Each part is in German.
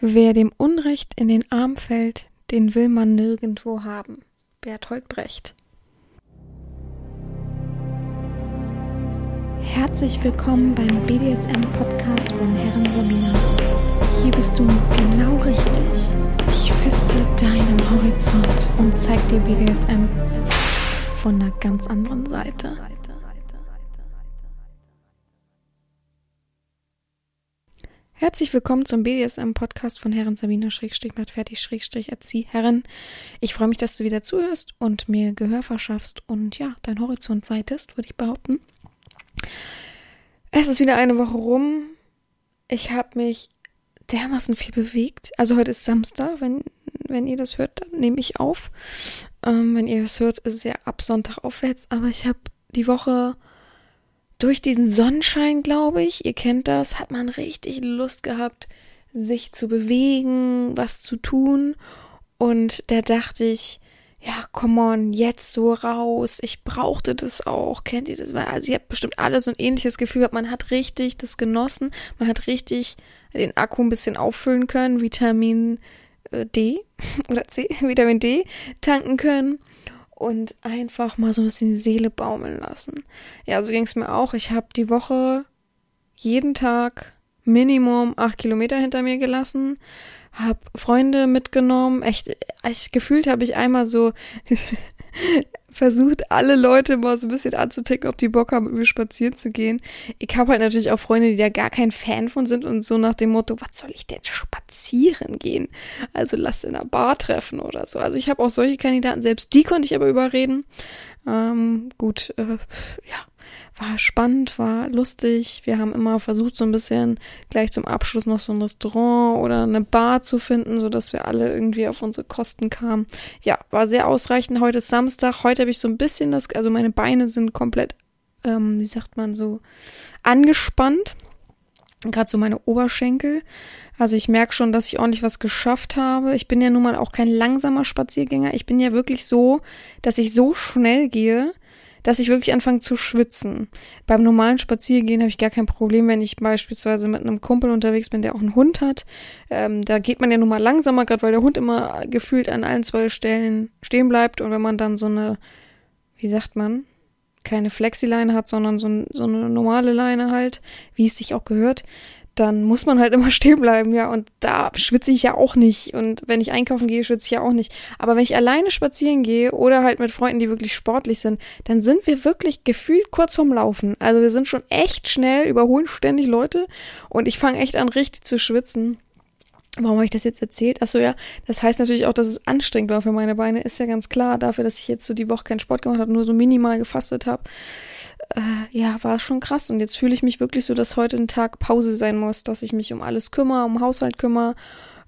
Wer dem Unrecht in den Arm fällt, den will man nirgendwo haben. Bertolt Brecht. Herzlich willkommen beim BDSM-Podcast von Herren Romina. Hier bist du genau richtig. Ich feste deinen Horizont und zeig dir BDSM von einer ganz anderen Seite. Herzlich willkommen zum BDSM-Podcast von Herren Sabina Schrägstrich macht fertig Schrägstrich Erzieh. Ich freue mich, dass du wieder zuhörst und mir Gehör verschaffst und ja, dein Horizont weitest, würde ich behaupten. Es ist wieder eine Woche rum. Ich habe mich dermaßen viel bewegt. Also heute ist Samstag, wenn, wenn ihr das hört, dann nehme ich auf. Ähm, wenn ihr es hört, ist es ja ab Sonntag aufwärts. Aber ich habe die Woche durch diesen Sonnenschein, glaube ich, ihr kennt das, hat man richtig Lust gehabt, sich zu bewegen, was zu tun. Und da dachte ich, ja, come on, jetzt so raus. Ich brauchte das auch. Kennt ihr das? Also ihr habt bestimmt alle so ein ähnliches Gefühl. Man hat richtig das genossen. Man hat richtig den Akku ein bisschen auffüllen können. Vitamin äh, D oder C, Vitamin D tanken können und einfach mal so ein bisschen die Seele baumeln lassen. Ja, so ging es mir auch. Ich habe die Woche jeden Tag Minimum acht Kilometer hinter mir gelassen, habe Freunde mitgenommen. Echt, ich gefühlt habe ich einmal so versucht, alle Leute mal so ein bisschen anzuticken, ob die Bock haben, mir spazieren zu gehen. Ich habe halt natürlich auch Freunde, die da gar kein Fan von sind und so nach dem Motto, was soll ich denn spazieren gehen? Also lass in einer Bar treffen oder so. Also ich habe auch solche Kandidaten, selbst die konnte ich aber überreden. Ähm, gut, äh, ja, war spannend, war lustig. Wir haben immer versucht, so ein bisschen gleich zum Abschluss noch so ein Restaurant oder eine Bar zu finden, so dass wir alle irgendwie auf unsere Kosten kamen. Ja, war sehr ausreichend. Heute ist Samstag. Heute habe ich so ein bisschen das, also meine Beine sind komplett, ähm, wie sagt man so, angespannt. Gerade so meine Oberschenkel. Also ich merke schon, dass ich ordentlich was geschafft habe. Ich bin ja nun mal auch kein langsamer Spaziergänger. Ich bin ja wirklich so, dass ich so schnell gehe, dass ich wirklich anfange zu schwitzen. Beim normalen Spaziergehen habe ich gar kein Problem, wenn ich beispielsweise mit einem Kumpel unterwegs bin, der auch einen Hund hat. Ähm, da geht man ja nun mal langsamer, gerade weil der Hund immer gefühlt an allen zwei Stellen stehen bleibt. Und wenn man dann so eine, wie sagt man, keine Flexileine hat, sondern so, so eine normale Leine halt, wie es sich auch gehört, dann muss man halt immer stehen bleiben, ja. Und da schwitze ich ja auch nicht. Und wenn ich einkaufen gehe, schwitze ich ja auch nicht. Aber wenn ich alleine spazieren gehe oder halt mit Freunden, die wirklich sportlich sind, dann sind wir wirklich gefühlt kurz vorm Laufen. Also wir sind schon echt schnell, überholen ständig Leute. Und ich fange echt an, richtig zu schwitzen. Warum habe ich das jetzt erzählt? Achso, ja, das heißt natürlich auch, dass es anstrengend war für meine Beine. Ist ja ganz klar, dafür, dass ich jetzt so die Woche keinen Sport gemacht habe, nur so minimal gefastet habe äh, ja, war schon krass. Und jetzt fühle ich mich wirklich so, dass heute ein Tag Pause sein muss, dass ich mich um alles kümmere, um Haushalt kümmere,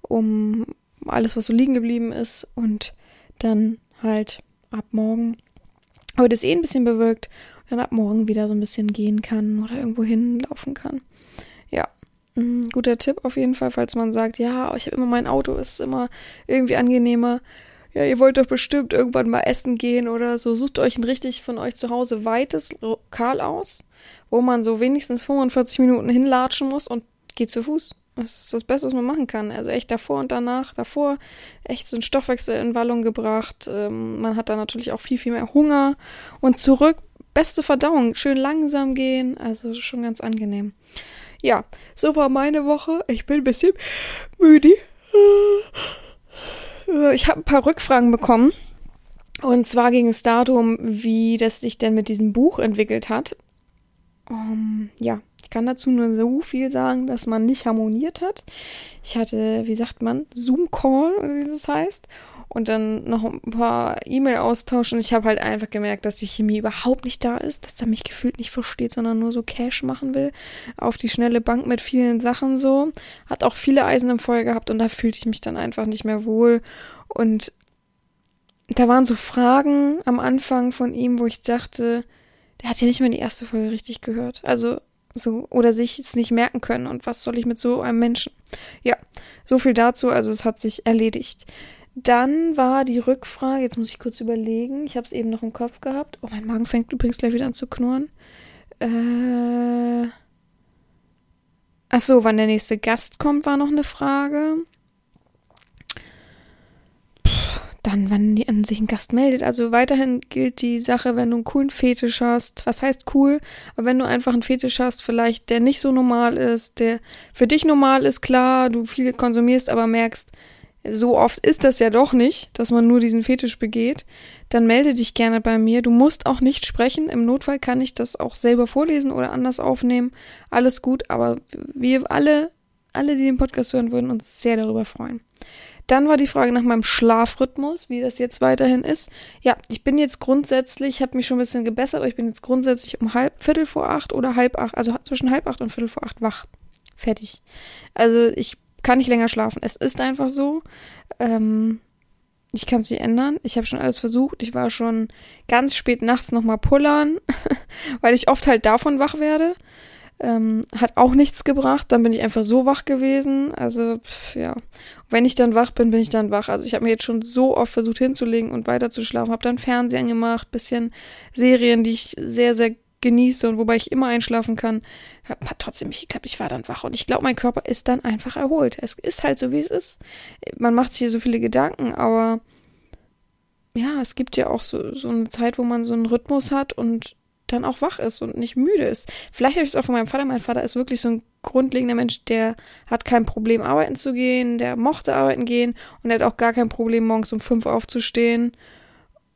um alles, was so liegen geblieben ist. Und dann halt ab morgen, heute ist eh ein bisschen bewölkt, dann ab morgen wieder so ein bisschen gehen kann oder irgendwo hinlaufen kann. Ja, ein guter Tipp auf jeden Fall, falls man sagt, ja, ich habe immer mein Auto, ist immer irgendwie angenehmer ja, ihr wollt doch bestimmt irgendwann mal essen gehen oder so. Sucht euch ein richtig von euch zu Hause weites Lokal aus, wo man so wenigstens 45 Minuten hinlatschen muss und geht zu Fuß. Das ist das Beste, was man machen kann. Also echt davor und danach, davor echt so ein Stoffwechsel in Wallung gebracht. Ähm, man hat da natürlich auch viel, viel mehr Hunger. Und zurück, beste Verdauung, schön langsam gehen. Also schon ganz angenehm. Ja, so war meine Woche. Ich bin ein bisschen müde. Äh, ich habe ein paar Rückfragen bekommen. Und zwar ging es darum, wie das sich denn mit diesem Buch entwickelt hat. Um, ähm, ja, ich kann dazu nur so viel sagen, dass man nicht harmoniert hat. Ich hatte, wie sagt man, Zoom-Call, wie das heißt und dann noch ein paar E-Mail-Austausch und ich habe halt einfach gemerkt, dass die Chemie überhaupt nicht da ist, dass er mich gefühlt nicht versteht, sondern nur so Cash machen will, auf die schnelle Bank mit vielen Sachen so. Hat auch viele Eisen im Feuer gehabt und da fühlte ich mich dann einfach nicht mehr wohl und da waren so Fragen am Anfang von ihm, wo ich dachte, der hat ja nicht mal die erste Folge richtig gehört. Also so oder sich es nicht merken können und was soll ich mit so einem Menschen? Ja, so viel dazu, also es hat sich erledigt. Dann war die Rückfrage, jetzt muss ich kurz überlegen, ich habe es eben noch im Kopf gehabt. Oh, mein Magen fängt übrigens gleich wieder an zu knurren. Äh, ach so, wann der nächste Gast kommt, war noch eine Frage. Dann, wann die, an sich ein Gast meldet. Also weiterhin gilt die Sache, wenn du einen coolen Fetisch hast. Was heißt cool? Aber wenn du einfach einen Fetisch hast, vielleicht der nicht so normal ist, der für dich normal ist, klar, du viel konsumierst, aber merkst, so oft ist das ja doch nicht, dass man nur diesen Fetisch begeht, dann melde dich gerne bei mir. Du musst auch nicht sprechen. Im Notfall kann ich das auch selber vorlesen oder anders aufnehmen. Alles gut, aber wir alle, alle, die den Podcast hören, würden uns sehr darüber freuen. Dann war die Frage nach meinem Schlafrhythmus, wie das jetzt weiterhin ist. Ja, ich bin jetzt grundsätzlich, ich habe mich schon ein bisschen gebessert, aber ich bin jetzt grundsätzlich um halb, Viertel vor acht oder halb acht, also zwischen halb acht und Viertel vor acht wach. Fertig. Also ich kann nicht länger schlafen. Es ist einfach so. Ähm, ich kann es nicht ändern. Ich habe schon alles versucht. Ich war schon ganz spät nachts nochmal pullern, weil ich oft halt davon wach werde. Ähm, hat auch nichts gebracht. Dann bin ich einfach so wach gewesen. Also, pff, ja. Wenn ich dann wach bin, bin ich dann wach. Also ich habe mir jetzt schon so oft versucht hinzulegen und weiter zu schlafen. Habe dann Fernsehen gemacht, bisschen Serien, die ich sehr, sehr genieße und wobei ich immer einschlafen kann, hat trotzdem nicht geklappt. Ich war dann wach und ich glaube, mein Körper ist dann einfach erholt. Es ist halt so, wie es ist. Man macht sich hier so viele Gedanken, aber ja, es gibt ja auch so, so eine Zeit, wo man so einen Rhythmus hat und dann auch wach ist und nicht müde ist. Vielleicht habe ich es auch von meinem Vater. Mein Vater ist wirklich so ein grundlegender Mensch, der hat kein Problem, arbeiten zu gehen, der mochte arbeiten gehen und er hat auch gar kein Problem, morgens um fünf aufzustehen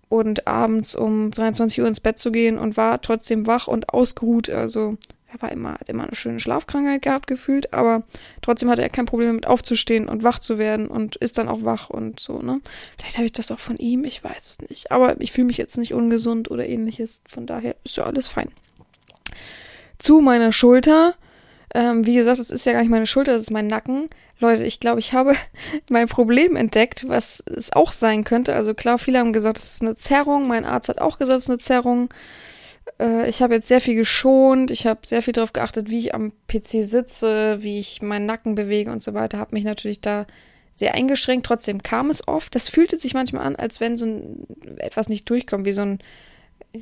und abends um 23 Uhr ins Bett zu gehen und war trotzdem wach und ausgeruht. Also er war immer, hat immer eine schöne Schlafkrankheit gehabt gefühlt, aber trotzdem hatte er kein Problem damit aufzustehen und wach zu werden und ist dann auch wach und so, ne? Vielleicht habe ich das auch von ihm, ich weiß es nicht. Aber ich fühle mich jetzt nicht ungesund oder ähnliches. Von daher ist ja alles fein. Zu meiner Schulter. Ähm, wie gesagt, es ist ja gar nicht meine Schulter, das ist mein Nacken. Leute, ich glaube, ich habe mein Problem entdeckt, was es auch sein könnte. Also klar, viele haben gesagt, es ist eine Zerrung. Mein Arzt hat auch gesagt, es ist eine Zerrung. Äh, ich habe jetzt sehr viel geschont. Ich habe sehr viel darauf geachtet, wie ich am PC sitze, wie ich meinen Nacken bewege und so weiter. Habe mich natürlich da sehr eingeschränkt. Trotzdem kam es oft. Das fühlte sich manchmal an, als wenn so ein etwas nicht durchkommt, wie so ein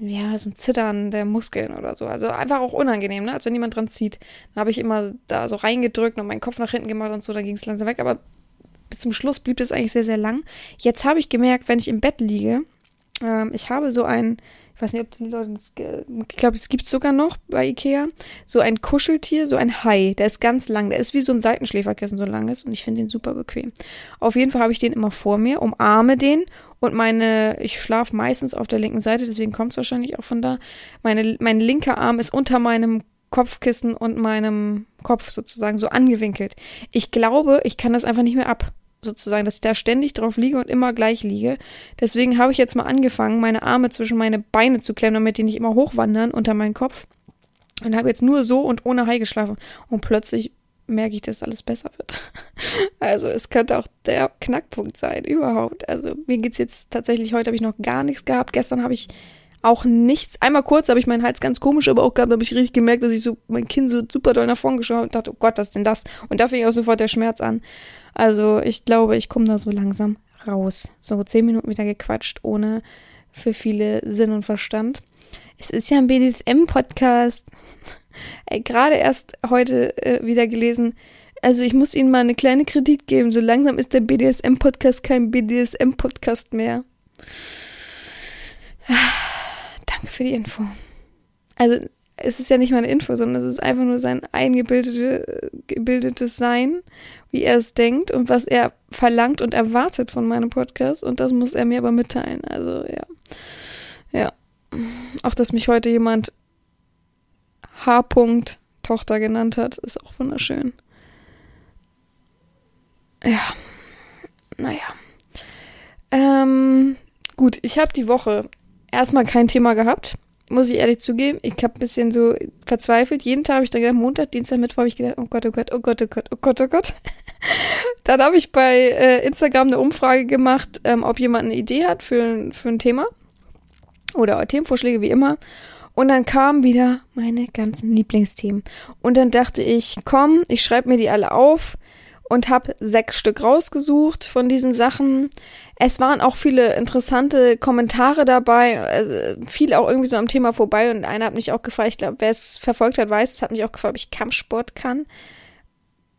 ja, so ein Zittern der Muskeln oder so. Also einfach auch unangenehm, ne? Als wenn jemand dran zieht. Dann habe ich immer da so reingedrückt und meinen Kopf nach hinten gemacht und so, dann ging es langsam weg. Aber bis zum Schluss blieb das eigentlich sehr, sehr lang. Jetzt habe ich gemerkt, wenn ich im Bett liege, ähm, ich habe so ein, ich weiß nicht, ob die Leute, das, ich glaube, es gibt sogar noch bei Ikea, so ein Kuscheltier, so ein Hai, der ist ganz lang, der ist wie so ein Seitenschläferkissen, so lang ist und ich finde den super bequem. Auf jeden Fall habe ich den immer vor mir, umarme den und meine, ich schlafe meistens auf der linken Seite, deswegen kommt es wahrscheinlich auch von da. Meine, mein linker Arm ist unter meinem Kopfkissen und meinem Kopf sozusagen so angewinkelt. Ich glaube, ich kann das einfach nicht mehr ab, sozusagen, dass ich da ständig drauf liege und immer gleich liege. Deswegen habe ich jetzt mal angefangen, meine Arme zwischen meine Beine zu klemmen, damit die nicht immer hochwandern unter meinen Kopf. Und habe jetzt nur so und ohne Hai geschlafen. Und plötzlich merke ich, dass alles besser wird. Also es könnte auch der Knackpunkt sein, überhaupt. Also mir geht's jetzt tatsächlich, heute habe ich noch gar nichts gehabt. Gestern habe ich auch nichts. Einmal kurz habe ich meinen Hals ganz komisch aber auch gehabt, habe ich richtig gemerkt, dass ich so mein Kinn so super doll nach vorn geschaut und dachte, oh Gott, was ist denn das? Und da fing auch sofort der Schmerz an. Also ich glaube, ich komme da so langsam raus. So zehn Minuten wieder gequatscht, ohne für viele Sinn und Verstand. Es ist ja ein BDSM-Podcast. Gerade erst heute äh, wieder gelesen. Also ich muss Ihnen mal eine kleine Kritik geben. So langsam ist der BDSM-Podcast kein BDSM-Podcast mehr. Danke für die Info. Also es ist ja nicht mal eine Info, sondern es ist einfach nur sein eingebildetes Sein, wie er es denkt und was er verlangt und erwartet von meinem Podcast. Und das muss er mir aber mitteilen. Also ja. Ja. Auch, dass mich heute jemand H. Tochter genannt hat, ist auch wunderschön. Ja, naja. Ähm, gut, ich habe die Woche erstmal kein Thema gehabt, muss ich ehrlich zugeben. Ich habe ein bisschen so verzweifelt. Jeden Tag habe ich dann gedacht, Montag, Dienstag, Mittwoch habe ich gedacht, oh Gott, oh Gott, oh Gott, oh Gott, oh Gott, oh Gott. dann habe ich bei äh, Instagram eine Umfrage gemacht, ähm, ob jemand eine Idee hat für, für ein Thema oder Themenvorschläge, wie immer. Und dann kamen wieder meine ganzen Lieblingsthemen. Und dann dachte ich, komm, ich schreibe mir die alle auf und habe sechs Stück rausgesucht von diesen Sachen. Es waren auch viele interessante Kommentare dabei, äh, viel auch irgendwie so am Thema vorbei. Und einer hat mich auch gefragt, ich glaube, wer es verfolgt hat, weiß, es hat mich auch gefragt, ob ich Kampfsport kann.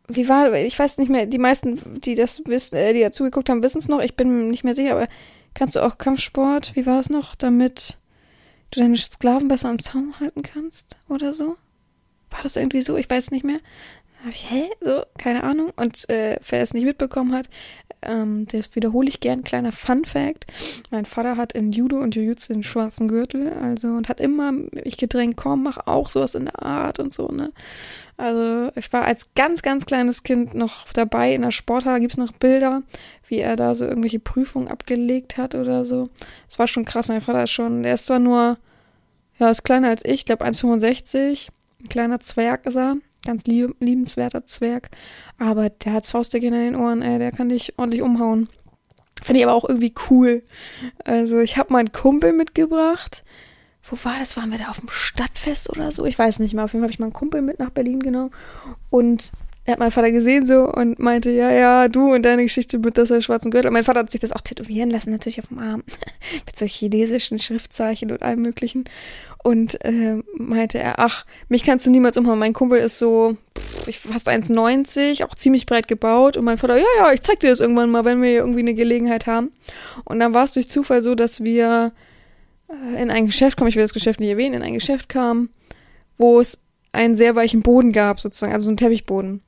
wie war, ich weiß nicht mehr, die meisten, die das wissen, äh, die geguckt haben, wissen es noch, ich bin nicht mehr sicher, aber kannst du auch Kampfsport, wie war es noch, damit du deine Sklaven besser am Zaun halten kannst oder so? War das irgendwie so? Ich weiß nicht mehr. Hab ich, hä? So, keine Ahnung. Und äh, wer es nicht mitbekommen hat, ähm, das wiederhole ich gern. Kleiner Fun Fact. Mein Vater hat in Judo und Jujutsu den schwarzen Gürtel, also und hat immer mich gedrängt, komm, mach auch sowas in der Art und so, ne? Also ich war als ganz, ganz kleines Kind noch dabei in der Sporthalle, gibt's noch Bilder, wie er da so irgendwelche Prüfungen abgelegt hat oder so. Das war schon krass. Mein Vater ist schon, der ist zwar nur, ja, ist kleiner als ich, ich glaube 1,65, ein kleiner Zwerg ist er ganz lieb, liebenswerter Zwerg. Aber der hat Faustdick in den Ohren, ey, der kann dich ordentlich umhauen. Finde ich aber auch irgendwie cool. Also ich habe meinen Kumpel mitgebracht. Wo war das? Waren wir da auf dem Stadtfest oder so? Ich weiß nicht mehr. Auf jeden Fall habe ich meinen Kumpel mit nach Berlin genommen. Und er hat meinen Vater gesehen so und meinte, ja, ja, du und deine Geschichte mit das schwarzen Gürtel. Und mein Vater hat sich das auch tätowieren lassen, natürlich auf dem Arm. mit so chinesischen Schriftzeichen und allem möglichen und äh, meinte er, ach, mich kannst du niemals umhauen. Mein Kumpel ist so pff, fast 1,90, auch ziemlich breit gebaut. Und mein Vater, ja, ja, ich zeig dir das irgendwann mal, wenn wir irgendwie eine Gelegenheit haben. Und dann war es durch Zufall so, dass wir äh, in ein Geschäft kamen, ich will das Geschäft nicht erwähnen, in ein Geschäft kamen, wo es einen sehr weichen Boden gab, sozusagen, also so einen Teppichboden.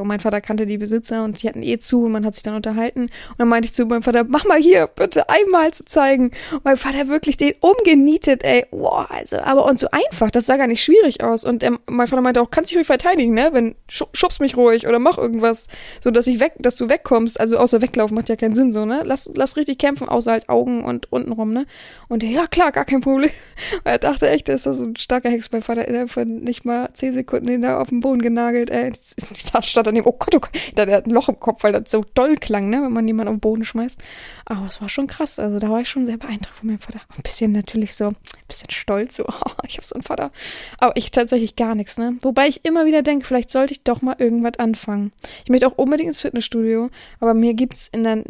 Und mein Vater kannte die Besitzer und die hatten eh zu und man hat sich dann unterhalten. Und dann meinte ich zu meinem Vater, mach mal hier, bitte einmal zu zeigen. Und mein Vater wirklich den umgenietet, ey. Boah, also, aber und so einfach, das sah gar nicht schwierig aus. Und ähm, mein Vater meinte auch, kannst dich ruhig verteidigen, ne? Wenn, schubst mich ruhig oder mach irgendwas, so dass ich weg, dass du wegkommst. Also außer weglaufen macht ja keinen Sinn, so, ne? Lass, lass richtig kämpfen, außer halt Augen und untenrum, ne? Und der, ja klar, gar kein Problem. Und er dachte echt, das ist so ein starker Hex. Mein Vater innerhalb von nicht mal zehn Sekunden den da auf den Boden genagelt, ey. Ich saß stand daneben, oh Gott, oh Gott, da hat ein Loch im Kopf, weil das so doll klang, ne, wenn man jemanden auf den Boden schmeißt. Aber es war schon krass, also da war ich schon sehr beeindruckt von meinem Vater. Ein bisschen natürlich so, ein bisschen stolz, so, oh, ich habe so einen Vater. Aber ich tatsächlich gar nichts, ne. Wobei ich immer wieder denke, vielleicht sollte ich doch mal irgendwas anfangen. Ich möchte auch unbedingt ins Fitnessstudio, aber mir gibt's in der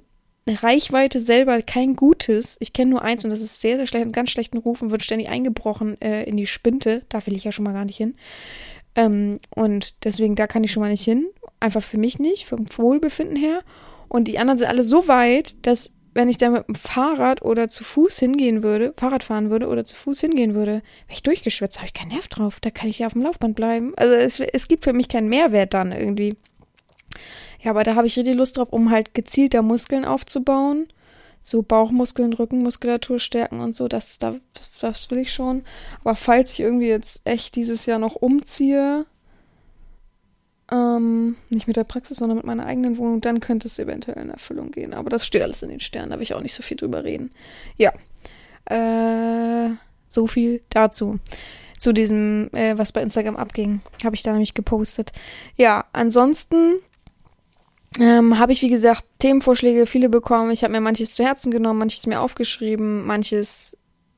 Reichweite selber kein gutes. Ich kenne nur eins und das ist sehr, sehr schlecht, einen ganz schlechten Ruf und wird ständig eingebrochen äh, in die Spinte. Da will ich ja schon mal gar nicht hin. Ähm, und deswegen, da kann ich schon mal nicht hin. Einfach für mich nicht, vom Wohlbefinden her. Und die anderen sind alle so weit, dass wenn ich da mit dem Fahrrad oder zu Fuß hingehen würde, Fahrrad fahren würde oder zu Fuß hingehen würde, wäre ich durchgeschwitzt, habe ich keinen Nerv drauf. Da kann ich ja auf dem Laufband bleiben. Also es, es gibt für mich keinen Mehrwert dann irgendwie. Ja, aber da habe ich richtig Lust drauf, um halt gezielter Muskeln aufzubauen so Bauchmuskeln, Rückenmuskulatur stärken und so, das, das, das will ich schon. Aber falls ich irgendwie jetzt echt dieses Jahr noch umziehe, ähm, nicht mit der Praxis, sondern mit meiner eigenen Wohnung, dann könnte es eventuell in Erfüllung gehen. Aber das steht alles in den Sternen, da will ich auch nicht so viel drüber reden. Ja. Äh, so viel dazu. Zu diesem, äh, was bei Instagram abging, habe ich da nämlich gepostet. Ja, ansonsten ähm, habe ich, wie gesagt, Themenvorschläge, viele bekommen. Ich habe mir manches zu Herzen genommen, manches mir aufgeschrieben, manches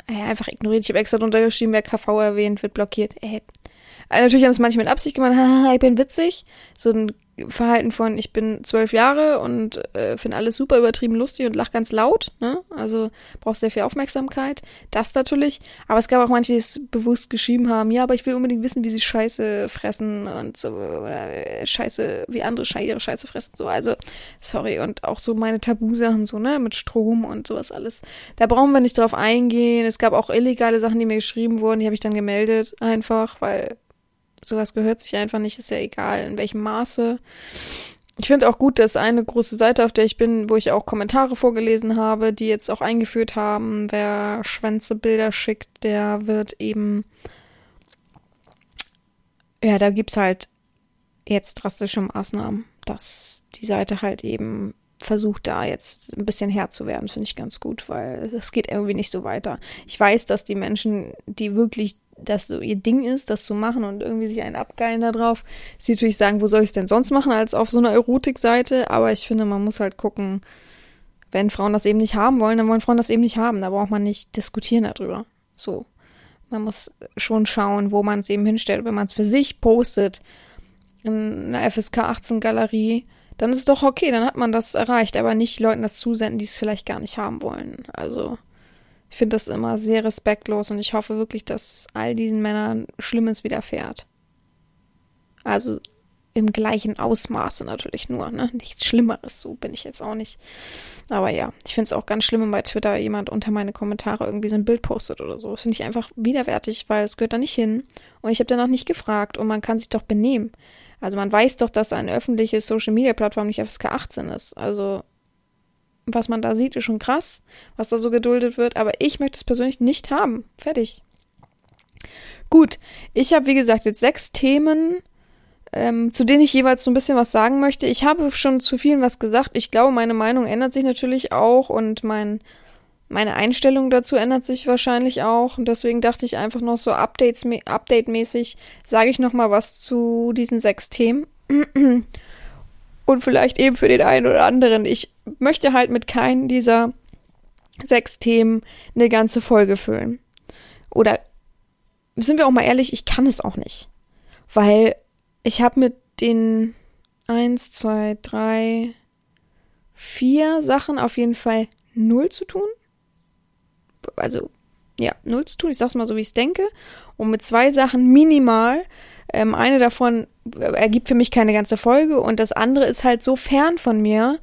ja, einfach ignoriert. Ich habe extra drunter geschrieben, wer KV erwähnt, wird blockiert. Äh, natürlich haben es manche mit Absicht gemacht, haha, ich bin witzig. So ein Verhalten von, ich bin zwölf Jahre und äh, finde alles super übertrieben lustig und lach ganz laut, ne? Also braucht sehr viel Aufmerksamkeit. Das natürlich. Aber es gab auch manche, die es bewusst geschrieben haben, ja, aber ich will unbedingt wissen, wie sie Scheiße fressen und so, oder äh, Scheiße, wie andere Schei ihre Scheiße fressen. So, also, sorry. Und auch so meine Tabusachen, so, ne, mit Strom und sowas alles. Da brauchen wir nicht drauf eingehen. Es gab auch illegale Sachen, die mir geschrieben wurden, die habe ich dann gemeldet, einfach, weil sowas gehört sich einfach nicht, ist ja egal, in welchem Maße. Ich finde auch gut, dass eine große Seite, auf der ich bin, wo ich auch Kommentare vorgelesen habe, die jetzt auch eingeführt haben, wer Schwänze Bilder schickt, der wird eben, ja, da gibt's halt jetzt drastische Maßnahmen, dass die Seite halt eben versucht, da jetzt ein bisschen Herr zu werden, finde ich ganz gut, weil es geht irgendwie nicht so weiter. Ich weiß, dass die Menschen, die wirklich das so ihr Ding ist, das zu machen und irgendwie sich einen abgeilen da drauf, sie natürlich sagen, wo soll ich es denn sonst machen als auf so einer Erotikseite, aber ich finde, man muss halt gucken, wenn Frauen das eben nicht haben wollen, dann wollen Frauen das eben nicht haben, da braucht man nicht diskutieren darüber. So. Man muss schon schauen, wo man es eben hinstellt. Wenn man es für sich postet in einer FSK 18 Galerie, dann ist es doch okay, dann hat man das erreicht, aber nicht Leuten das zusenden, die es vielleicht gar nicht haben wollen. Also, ich finde das immer sehr respektlos und ich hoffe wirklich, dass all diesen Männern Schlimmes widerfährt. Also im gleichen Ausmaße natürlich nur, ne? Nichts Schlimmeres, so bin ich jetzt auch nicht. Aber ja, ich finde es auch ganz schlimm, wenn bei Twitter jemand unter meine Kommentare irgendwie so ein Bild postet oder so. Das finde ich einfach widerwärtig, weil es gehört da nicht hin. Und ich habe danach nicht gefragt und man kann sich doch benehmen. Also man weiß doch, dass eine öffentliche Social-Media-Plattform nicht FSK 18 ist. Also was man da sieht, ist schon krass, was da so geduldet wird. Aber ich möchte es persönlich nicht haben. Fertig. Gut, ich habe wie gesagt jetzt sechs Themen, ähm, zu denen ich jeweils so ein bisschen was sagen möchte. Ich habe schon zu vielen was gesagt. Ich glaube, meine Meinung ändert sich natürlich auch und mein, meine Einstellung dazu ändert sich wahrscheinlich auch. Und deswegen dachte ich einfach noch so update-mäßig sage ich noch mal was zu diesen sechs Themen. und vielleicht eben für den einen oder anderen. Ich möchte halt mit keinen dieser sechs Themen eine ganze Folge füllen. Oder sind wir auch mal ehrlich, ich kann es auch nicht. Weil ich habe mit den eins, zwei, drei, vier Sachen auf jeden Fall null zu tun. Also, ja, null zu tun. Ich sag's mal so, wie ich es denke. Und mit zwei Sachen minimal. Ähm, eine davon ergibt für mich keine ganze Folge und das andere ist halt so fern von mir,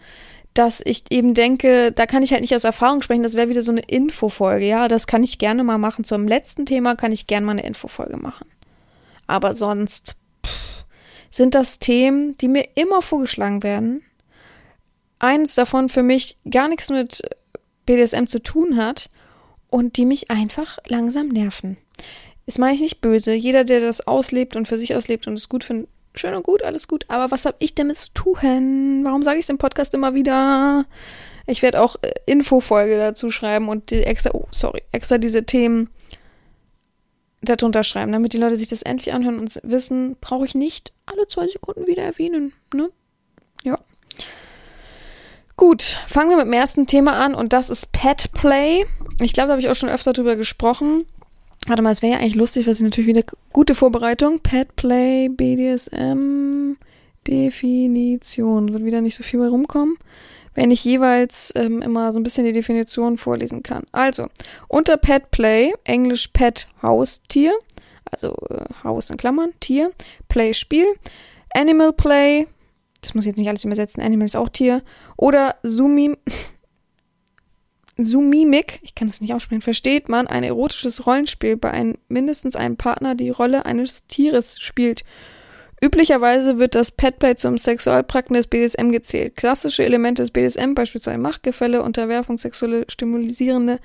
dass ich eben denke, da kann ich halt nicht aus Erfahrung sprechen, das wäre wieder so eine Infofolge. Ja, das kann ich gerne mal machen. Zum letzten Thema kann ich gerne mal eine Infofolge machen. Aber sonst pff, sind das Themen, die mir immer vorgeschlagen werden. Eins davon für mich gar nichts mit BDSM zu tun hat und die mich einfach langsam nerven. Das meine ich nicht böse. Jeder, der das auslebt und für sich auslebt und es gut findet, schön und gut, alles gut. Aber was habe ich damit zu tun? Warum sage ich es im Podcast immer wieder? Ich werde auch äh, Infofolge dazu schreiben und die extra, oh, sorry, extra diese Themen darunter schreiben, damit die Leute sich das endlich anhören und wissen, brauche ich nicht alle zwei Sekunden wieder erwähnen. Ne? Ja. Gut, fangen wir mit dem ersten Thema an und das ist Pet Play. Ich glaube, da habe ich auch schon öfter drüber gesprochen. Warte mal, es wäre ja eigentlich lustig, was ich natürlich wieder gute Vorbereitung. Pet Play, BDSM, Definition. Wird wieder nicht so viel bei rumkommen, wenn ich jeweils ähm, immer so ein bisschen die Definition vorlesen kann. Also, unter Pet Play, Englisch Pet Haustier, also äh, Haus in Klammern, Tier, Play Spiel, Animal Play, das muss ich jetzt nicht alles übersetzen, Animal ist auch Tier, oder Sumi, Sumimik, ich kann das nicht aussprechen, versteht man ein erotisches Rollenspiel, bei einem, mindestens einem Partner die Rolle eines Tieres spielt. Üblicherweise wird das Petplay zum Sexualpraktiken des BDSM gezählt. Klassische Elemente des BDSM, beispielsweise Machtgefälle, Unterwerfung, sexuelle stimulisierende,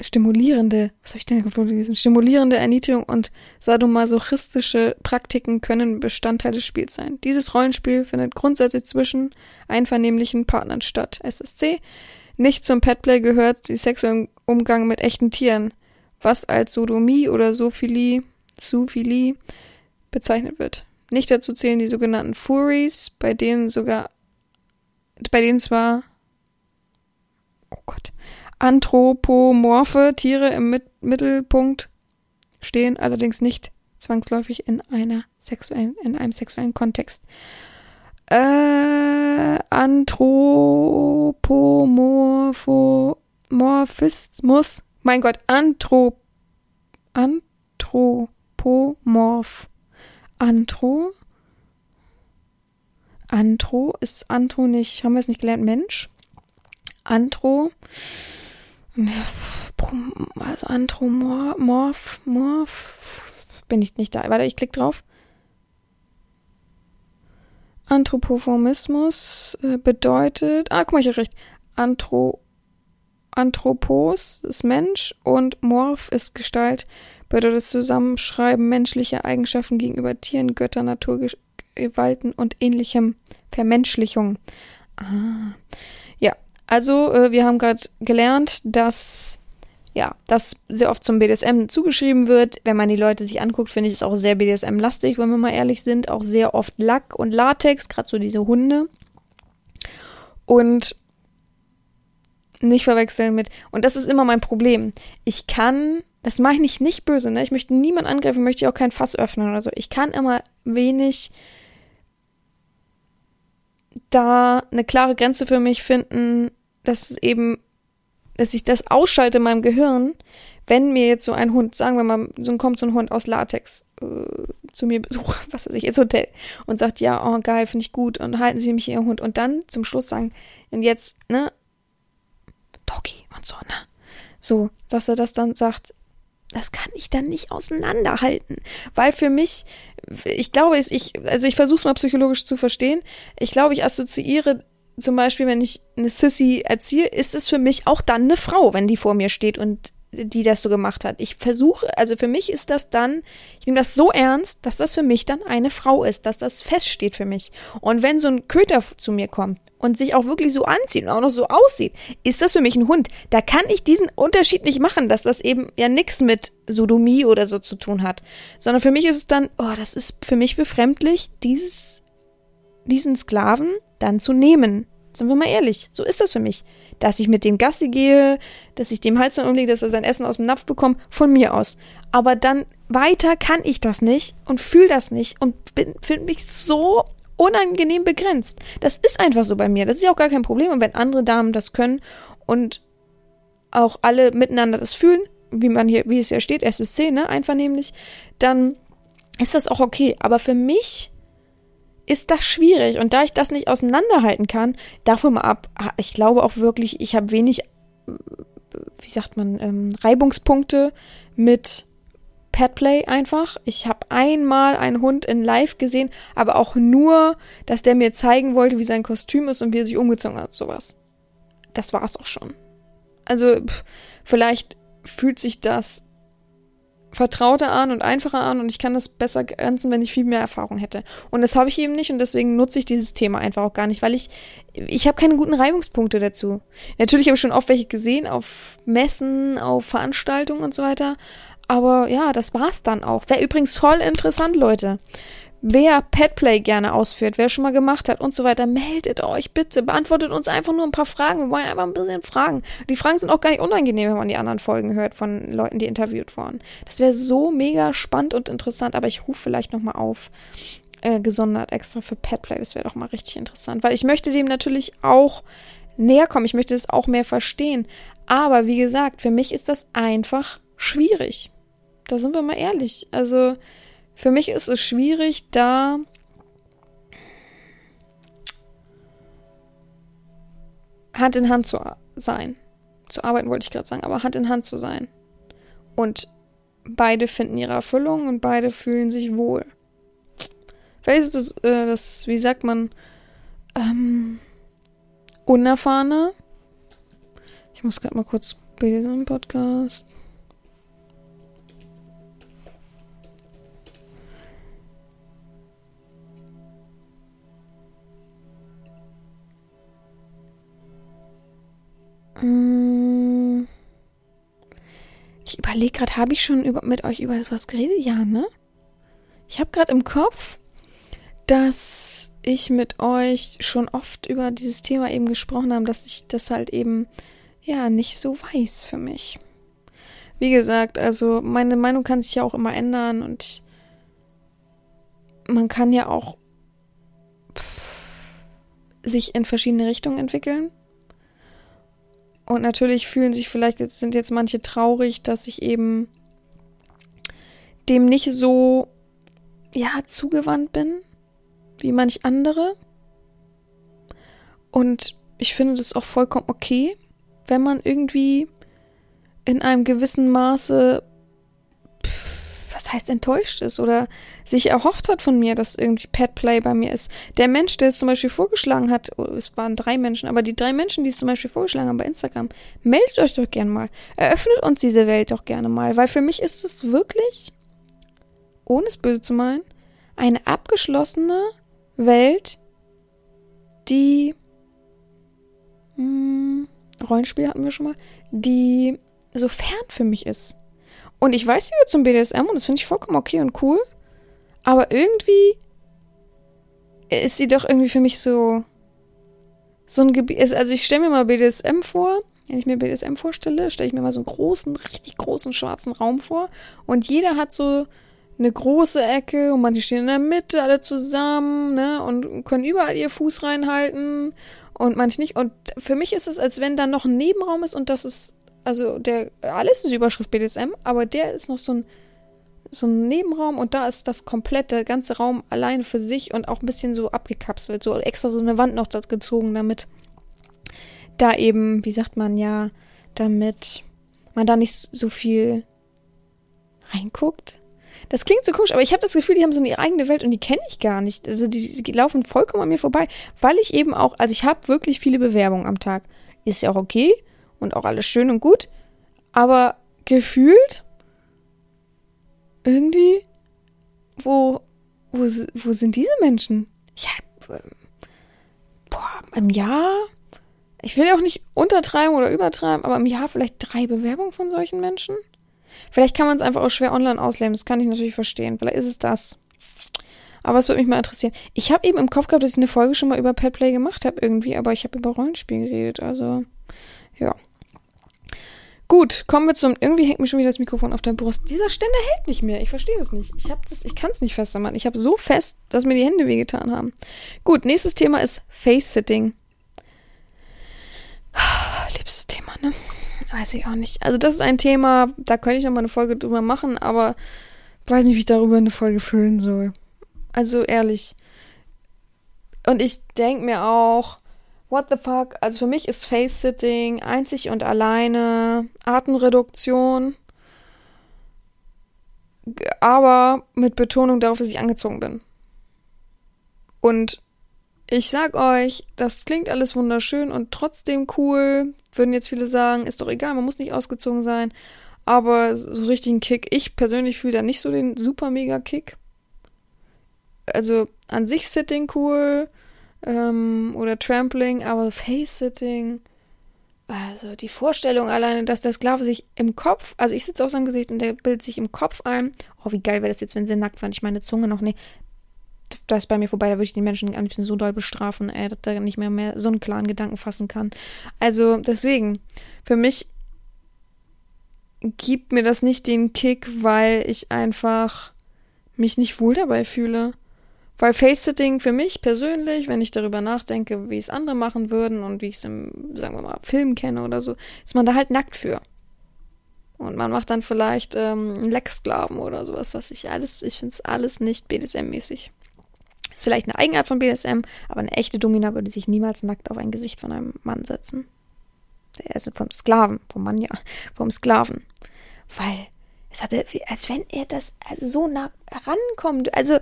stimulierende, was habe ich denn gelesen? Stimulierende Erniedrigung und sadomasochistische Praktiken können Bestandteil des Spiels sein. Dieses Rollenspiel findet grundsätzlich zwischen einvernehmlichen Partnern statt. SSC nicht zum Petplay gehört die sexuelle Umgang mit echten Tieren, was als Sodomie oder Sophilie, Zoophilie bezeichnet wird. Nicht dazu zählen die sogenannten Furies, bei denen sogar, bei denen zwar, oh Gott, anthropomorphe Tiere im Mit Mittelpunkt stehen, allerdings nicht zwangsläufig in einer sexuellen, in einem sexuellen Kontext. Äh, Anthropomorphismus. Mein Gott, Anthrop. Anthropomorph. Anthro. Anthro ist Anthro nicht, haben wir es nicht gelernt, Mensch? Anthro. Also Anthromorph, Morph. Bin ich nicht da. Warte, ich klicke drauf. Anthropomorphismus äh, bedeutet, ah, guck mal, ich habe recht. Anthro, Anthropos ist Mensch und Morph ist Gestalt, bedeutet Zusammenschreiben menschlicher Eigenschaften gegenüber Tieren, Göttern, Naturgewalten und ähnlichem. Vermenschlichung. Ah. Ja, also äh, wir haben gerade gelernt, dass ja, das sehr oft zum BDSM zugeschrieben wird. Wenn man die Leute sich anguckt, finde ich es auch sehr BDSM-lastig, wenn wir mal ehrlich sind. Auch sehr oft Lack und Latex, gerade so diese Hunde. Und nicht verwechseln mit. Und das ist immer mein Problem. Ich kann, das mache ich nicht, böse, ne? Ich möchte niemand angreifen, möchte auch kein Fass öffnen oder so. Ich kann immer wenig da eine klare Grenze für mich finden, dass es eben dass ich das ausschalte in meinem Gehirn, wenn mir jetzt so ein Hund, sagen wir mal, so kommt so ein Hund aus Latex äh, zu mir besuchen, was weiß ich, ins Hotel und sagt, ja, oh geil, finde ich gut und halten Sie mich Ihr Hund und dann zum Schluss sagen, und jetzt, ne, Doggy und so, ne, so, dass er das dann sagt, das kann ich dann nicht auseinanderhalten, weil für mich, ich glaube, ich, also ich versuche es mal psychologisch zu verstehen, ich glaube, ich assoziiere zum Beispiel, wenn ich eine Sissy erziehe, ist es für mich auch dann eine Frau, wenn die vor mir steht und die das so gemacht hat. Ich versuche, also für mich ist das dann, ich nehme das so ernst, dass das für mich dann eine Frau ist, dass das feststeht für mich. Und wenn so ein Köter zu mir kommt und sich auch wirklich so anzieht und auch noch so aussieht, ist das für mich ein Hund. Da kann ich diesen Unterschied nicht machen, dass das eben ja nichts mit Sodomie oder so zu tun hat. Sondern für mich ist es dann, oh, das ist für mich befremdlich, dieses, diesen Sklaven dann zu nehmen. Sind wir mal ehrlich, so ist das für mich dass ich mit dem Gassi gehe, dass ich dem Halsband umlege, dass er sein Essen aus dem Napf bekommt, von mir aus. Aber dann weiter kann ich das nicht und fühle das nicht und finde mich so unangenehm begrenzt. Das ist einfach so bei mir. Das ist ja auch gar kein Problem. Und wenn andere Damen das können und auch alle miteinander das fühlen, wie man hier, wie es ja steht, SSC, ne, einvernehmlich, dann ist das auch okay. Aber für mich ist das schwierig. Und da ich das nicht auseinanderhalten kann, davon mal ab, ich glaube auch wirklich, ich habe wenig, wie sagt man, ähm, Reibungspunkte mit Petplay einfach. Ich habe einmal einen Hund in Live gesehen, aber auch nur, dass der mir zeigen wollte, wie sein Kostüm ist und wie er sich umgezogen hat, sowas. Das war's auch schon. Also, pff, vielleicht fühlt sich das vertrauter an und einfacher an und ich kann das besser grenzen, wenn ich viel mehr Erfahrung hätte. Und das habe ich eben nicht und deswegen nutze ich dieses Thema einfach auch gar nicht, weil ich, ich habe keine guten Reibungspunkte dazu. Natürlich habe ich schon oft welche gesehen, auf Messen, auf Veranstaltungen und so weiter. Aber ja, das war's dann auch. Wäre übrigens voll interessant, Leute wer Petplay gerne ausführt, wer schon mal gemacht hat und so weiter, meldet euch bitte, beantwortet uns einfach nur ein paar Fragen. Wir wollen einfach ein bisschen Fragen. Die Fragen sind auch gar nicht unangenehm, wenn man die anderen Folgen hört von Leuten, die interviewt wurden. Das wäre so mega spannend und interessant, aber ich rufe vielleicht nochmal auf, äh, gesondert extra für Petplay. Das wäre doch mal richtig interessant, weil ich möchte dem natürlich auch näher kommen. Ich möchte es auch mehr verstehen. Aber wie gesagt, für mich ist das einfach schwierig. Da sind wir mal ehrlich. Also, für mich ist es schwierig, da Hand in Hand zu sein. Zu arbeiten wollte ich gerade sagen, aber Hand in Hand zu sein. Und beide finden ihre Erfüllung und beide fühlen sich wohl. Vielleicht ist das, äh, das wie sagt man, ähm, unerfahrene. Ich muss gerade mal kurz bei diesem Podcast. Ich überlege gerade, habe ich schon über, mit euch über was geredet? Ja, ne? Ich habe gerade im Kopf, dass ich mit euch schon oft über dieses Thema eben gesprochen habe, dass ich das halt eben ja nicht so weiß für mich. Wie gesagt, also meine Meinung kann sich ja auch immer ändern und man kann ja auch sich in verschiedene Richtungen entwickeln. Und natürlich fühlen sich vielleicht jetzt, sind jetzt manche traurig, dass ich eben dem nicht so, ja, zugewandt bin, wie manch andere. Und ich finde das auch vollkommen okay, wenn man irgendwie in einem gewissen Maße was heißt enttäuscht ist oder sich erhofft hat von mir, dass irgendwie Petplay bei mir ist. Der Mensch, der es zum Beispiel vorgeschlagen hat, oh, es waren drei Menschen, aber die drei Menschen, die es zum Beispiel vorgeschlagen haben bei Instagram, meldet euch doch gerne mal. Eröffnet uns diese Welt doch gerne mal, weil für mich ist es wirklich, ohne es böse zu meinen, eine abgeschlossene Welt, die mh, hm, Rollenspiel hatten wir schon mal, die so fern für mich ist. Und ich weiß, sie gehört zum BDSM und das finde ich vollkommen okay und cool. Aber irgendwie ist sie doch irgendwie für mich so so ein Gebiet. Also ich stelle mir mal BDSM vor. Wenn ich mir BDSM vorstelle, stelle ich mir mal so einen großen, richtig großen schwarzen Raum vor. Und jeder hat so eine große Ecke und manche stehen in der Mitte alle zusammen, ne, und können überall ihr Fuß reinhalten und manche nicht. Und für mich ist es, als wenn da noch ein Nebenraum ist und das ist, also der, alles ist Überschrift BDSM, aber der ist noch so ein, so ein Nebenraum und da ist das komplette, ganze Raum alleine für sich und auch ein bisschen so abgekapselt, so extra so eine Wand noch dort gezogen, damit da eben, wie sagt man ja, damit man da nicht so viel reinguckt. Das klingt so komisch, aber ich habe das Gefühl, die haben so eine eigene Welt und die kenne ich gar nicht. Also die, die, laufen vollkommen an mir vorbei, weil ich eben auch, also ich habe wirklich viele Bewerbungen am Tag. Ist ja auch okay und auch alles schön und gut, aber gefühlt irgendwie, wo, wo, wo sind diese Menschen? Habe, ähm, boah, im Jahr, ich will ja auch nicht untertreiben oder übertreiben, aber im Jahr vielleicht drei Bewerbungen von solchen Menschen? Vielleicht kann man es einfach auch schwer online ausleben, das kann ich natürlich verstehen. Vielleicht ist es das. Aber es würde mich mal interessieren. Ich habe eben im Kopf gehabt, dass ich eine Folge schon mal über Petplay gemacht habe irgendwie, aber ich habe über Rollenspiel geredet, also ja. Gut, kommen wir zum. Irgendwie hängt mir schon wieder das Mikrofon auf der Brust. Dieser Ständer hält nicht mehr. Ich verstehe das nicht. Ich habe das, ich kann es nicht fester machen. Ich habe so fest, dass mir die Hände wehgetan haben. Gut, nächstes Thema ist Face-Sitting. Liebstes Thema, ne? Weiß ich auch nicht. Also das ist ein Thema, da könnte ich noch mal eine Folge drüber machen, aber weiß nicht, wie ich darüber eine Folge füllen soll. Also ehrlich. Und ich denke mir auch, what the fuck? Also für mich ist Face-Sitting einzig und alleine Atemreduktion, aber mit Betonung darauf, dass ich angezogen bin. Und ich sag euch, das klingt alles wunderschön und trotzdem cool würden jetzt viele sagen, ist doch egal, man muss nicht ausgezogen sein. Aber so richtig ein Kick, ich persönlich fühle da nicht so den super mega Kick. Also an sich Sitting cool ähm, oder Trampling, aber Face-Sitting, also die Vorstellung alleine, dass der Sklave sich im Kopf, also ich sitze auf seinem Gesicht und der bildet sich im Kopf ein. Oh, wie geil wäre das jetzt, wenn sie nackt waren. Ich meine Zunge noch nicht das ist bei mir vorbei, da würde ich den Menschen am liebsten so doll bestrafen, ey, dass er nicht mehr, mehr so einen klaren Gedanken fassen kann. Also deswegen, für mich gibt mir das nicht den Kick, weil ich einfach mich nicht wohl dabei fühle. Weil Face-Sitting für mich persönlich, wenn ich darüber nachdenke, wie es andere machen würden und wie ich es im, sagen wir mal, Film kenne oder so, ist man da halt nackt für. Und man macht dann vielleicht ähm, Lecksklaven oder sowas, was ich alles, ich finde es alles nicht BDSM-mäßig. Ist vielleicht eine Eigenart von BSM, aber eine echte Domina würde sich niemals nackt auf ein Gesicht von einem Mann setzen. Also vom Sklaven, vom Mann ja, vom Sklaven. Weil es hatte, als wenn er das also so nah rankommt. Also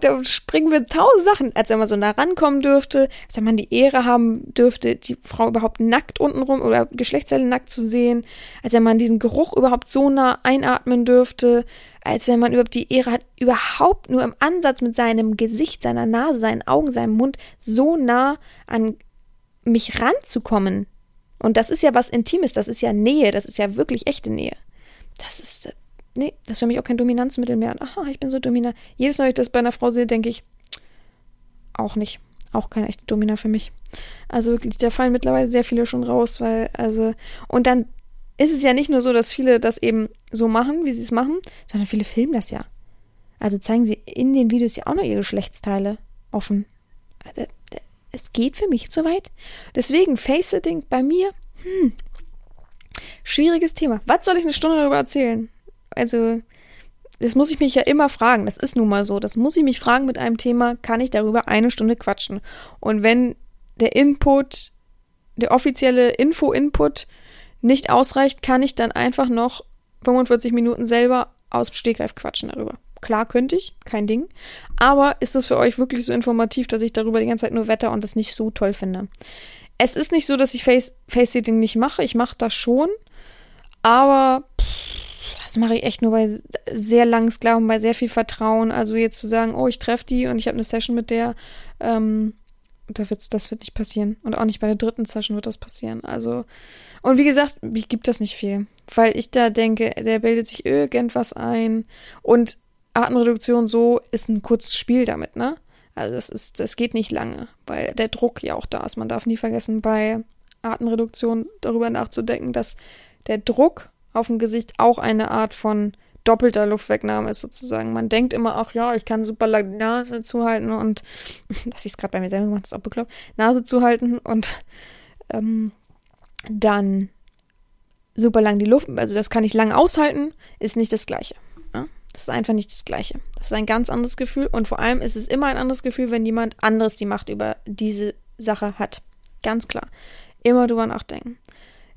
da springen wir tausend Sachen, als wenn man so nah rankommen dürfte, als wenn man die Ehre haben dürfte, die Frau überhaupt nackt untenrum oder Geschlechtsteile nackt zu sehen, als wenn man diesen Geruch überhaupt so nah einatmen dürfte, als wenn man überhaupt die Ehre hat, überhaupt nur im Ansatz mit seinem Gesicht, seiner Nase, seinen Augen, seinem Mund so nah an mich ranzukommen. Und das ist ja was Intimes, das ist ja Nähe, das ist ja wirklich echte Nähe. Das ist, nee, das ist für mich auch kein Dominanzmittel mehr. Aha, ich bin so dominant. Jedes Mal, wenn ich das bei einer Frau sehe, denke ich, auch nicht. Auch keine echte Domina für mich. Also wirklich, da fallen mittlerweile sehr viele schon raus, weil, also, und dann ist es ja nicht nur so, dass viele das eben so machen, wie sie es machen, sondern viele filmen das ja. Also zeigen sie in den Videos ja auch noch ihre Geschlechtsteile offen. Also, es geht für mich zu weit. Deswegen, Face-Sitting bei mir, hm, schwieriges Thema. Was soll ich eine Stunde darüber erzählen? Also, das muss ich mich ja immer fragen. Das ist nun mal so. Das muss ich mich fragen mit einem Thema, kann ich darüber eine Stunde quatschen? Und wenn der Input, der offizielle Info-Input nicht ausreicht, kann ich dann einfach noch 45 Minuten selber aus dem Stegreif quatschen darüber. Klar könnte ich, kein Ding. Aber ist das für euch wirklich so informativ, dass ich darüber die ganze Zeit nur wetter und das nicht so toll finde? Es ist nicht so, dass ich Face, Face-Sitting nicht mache. Ich mache das schon. Aber pff, das mache ich echt nur bei sehr langen Sklaven, bei sehr viel Vertrauen. Also jetzt zu sagen, oh, ich treffe die und ich habe eine Session mit der, ähm, da wird's, das wird nicht passieren. Und auch nicht bei der dritten Session wird das passieren. Also, und wie gesagt, mich gibt das nicht viel. Weil ich da denke, der bildet sich irgendwas ein. Und Atemreduktion so ist ein kurzes Spiel damit, ne? Also das ist, das geht nicht lange, weil der Druck ja auch da ist. Man darf nie vergessen, bei Atemreduktion darüber nachzudenken, dass der Druck auf dem Gesicht auch eine Art von doppelter Luftwegnahme ist sozusagen. Man denkt immer, ach ja, ich kann super lang die Nase zuhalten und, dass ich es gerade bei mir selber gemacht, ist auch bekloppt, Nase zuhalten und ähm, dann super lang die Luft, also das kann ich lang aushalten, ist nicht das Gleiche. Ja? Das ist einfach nicht das Gleiche. Das ist ein ganz anderes Gefühl und vor allem ist es immer ein anderes Gefühl, wenn jemand anderes die Macht über diese Sache hat. Ganz klar. Immer drüber nachdenken.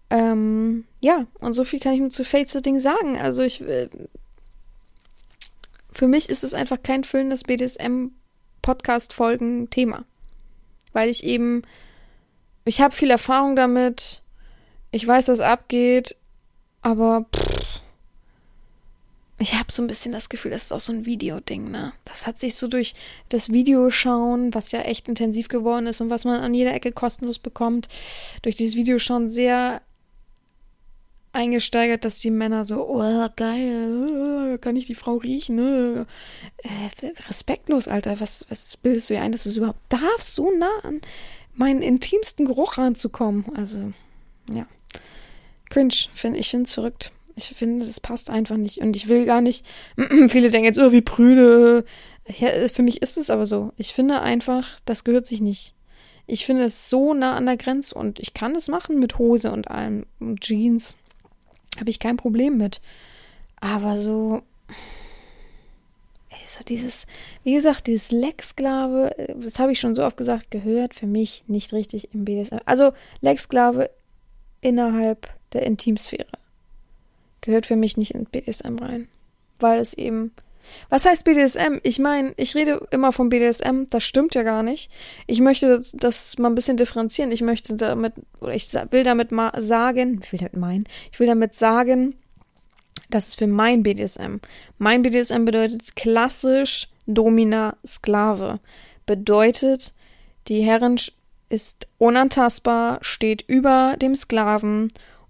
Ähm, ja, und so viel kann ich nur zu Face-Sitting sagen. Also ich, äh, für mich ist es einfach kein füllendes BDSM-Podcast-Folgen-Thema. Weil ich eben, ich habe viel Erfahrung damit, ich weiß, was abgeht, aber pff, ich habe so ein bisschen das Gefühl, das ist auch so ein Videoding, ne? Das hat sich so durch das Videoschauen, was ja echt intensiv geworden ist und was man an jeder Ecke kostenlos bekommt, durch dieses Videoschauen sehr eingesteigert, dass die Männer so, oh, geil, kann ich die Frau riechen? Ne? Äh, respektlos, Alter. Was, was bildest du dir ein, dass du es überhaupt darfst, so nah an meinen intimsten Geruch ranzukommen? Also, ja. Cringe. Find, ich finde es verrückt. Ich finde, das passt einfach nicht. Und ich will gar nicht. Viele denken jetzt, oh, wie prüde. Ja, für mich ist es aber so. Ich finde einfach, das gehört sich nicht. Ich finde es so nah an der Grenze und ich kann es machen mit Hose und allem Jeans. Habe ich kein Problem mit. Aber so. So dieses, wie gesagt, dieses Lecksklave, das habe ich schon so oft gesagt, gehört für mich nicht richtig im BDSM. Also Lecksklave innerhalb der Intimsphäre gehört für mich nicht in BDSM rein. Weil es eben. Was heißt BDSM? Ich meine, ich rede immer vom BDSM, das stimmt ja gar nicht. Ich möchte das mal ein bisschen differenzieren. Ich möchte damit, oder ich will damit mal sagen, ich will damit meinen, ich will damit sagen, das ist für mein BDSM. Mein BDSM bedeutet klassisch Domina Sklave. Bedeutet, die Herrin ist unantastbar, steht über dem Sklaven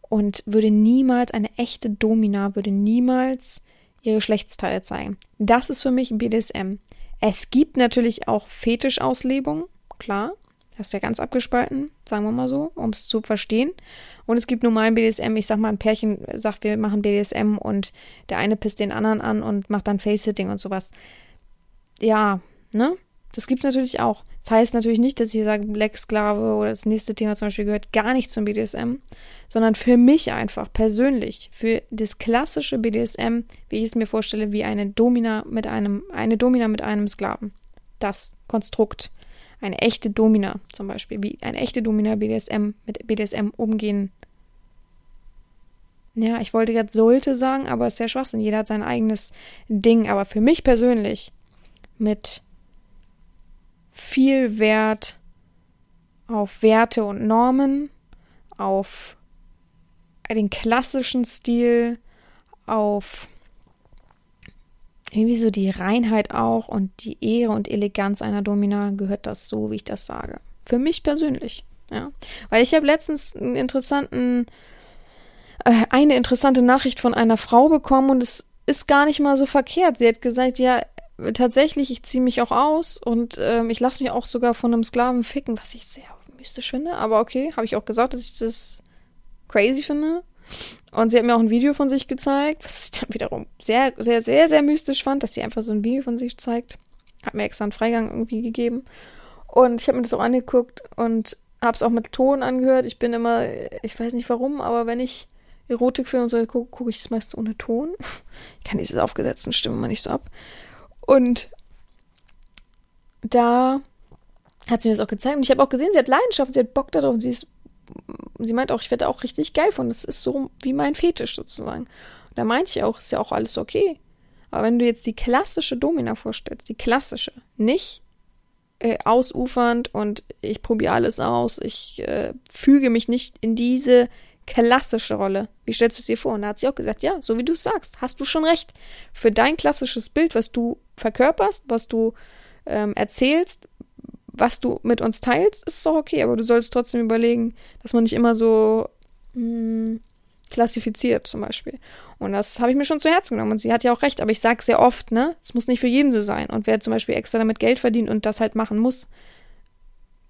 und würde niemals, eine echte Domina würde niemals ihre Geschlechtsteile zeigen. Das ist für mich BDSM. Es gibt natürlich auch Fetischauslebung, klar. Das ist ja ganz abgespalten, sagen wir mal so, um es zu verstehen. Und es gibt normalen BDSM, ich sag mal, ein Pärchen sagt, wir machen BDSM und der eine pisst den anderen an und macht dann Face-Sitting und sowas. Ja, ne? Das gibt's natürlich auch. Das heißt natürlich nicht, dass ich sage, Black Sklave oder das nächste Thema zum Beispiel gehört gar nicht zum BDSM, sondern für mich einfach persönlich, für das klassische BDSM, wie ich es mir vorstelle, wie eine Domina mit einem, eine Domina mit einem Sklaven. Das Konstrukt. Eine echte Domina zum Beispiel, wie eine echte Domina BDSM mit BDSM umgehen. Ja, ich wollte gerade sollte sagen, aber es ist ja Schwachsinn. Jeder hat sein eigenes Ding. Aber für mich persönlich mit viel Wert auf Werte und Normen, auf den klassischen Stil, auf irgendwie so die Reinheit auch und die Ehre und Eleganz einer Domina gehört das so, wie ich das sage. Für mich persönlich, ja. Weil ich habe letztens einen interessanten, äh, eine interessante Nachricht von einer Frau bekommen und es ist gar nicht mal so verkehrt. Sie hat gesagt, ja, tatsächlich, ich ziehe mich auch aus und ähm, ich lasse mich auch sogar von einem Sklaven ficken, was ich sehr mystisch finde. Aber okay, habe ich auch gesagt, dass ich das crazy finde. Und sie hat mir auch ein Video von sich gezeigt, was ich dann wiederum sehr, sehr, sehr, sehr mystisch fand, dass sie einfach so ein Video von sich zeigt. Hat mir extra einen Freigang irgendwie gegeben. Und ich habe mir das auch angeguckt und habe es auch mit Ton angehört. Ich bin immer, ich weiß nicht warum, aber wenn ich Erotikfilme so gucke, gucke ich es meist ohne Ton. Ich kann diese aufgesetzten Stimmen mal nicht so ab. Und da hat sie mir das auch gezeigt. Und ich habe auch gesehen, sie hat Leidenschaft, sie hat Bock darauf. Und sie ist, sie meint auch, ich werde auch richtig geil von. Das ist so wie mein Fetisch sozusagen. Und da meinte ich auch, ist ja auch alles okay. Aber wenn du jetzt die klassische Domina vorstellst, die klassische, nicht äh, ausufernd und ich probiere alles aus, ich äh, füge mich nicht in diese klassische Rolle. Wie stellst du es dir vor? Und da hat sie auch gesagt, ja, so wie du es sagst, hast du schon recht. Für dein klassisches Bild, was du verkörperst, was du ähm, erzählst, was du mit uns teilst, ist es auch okay, aber du sollst trotzdem überlegen, dass man nicht immer so mh, hm, klassifiziert, zum Beispiel. Und das habe ich mir schon zu Herzen genommen. Und sie hat ja auch recht, aber ich sage sehr oft, ne, es muss nicht für jeden so sein. Und wer zum Beispiel extra damit Geld verdient und das halt machen muss,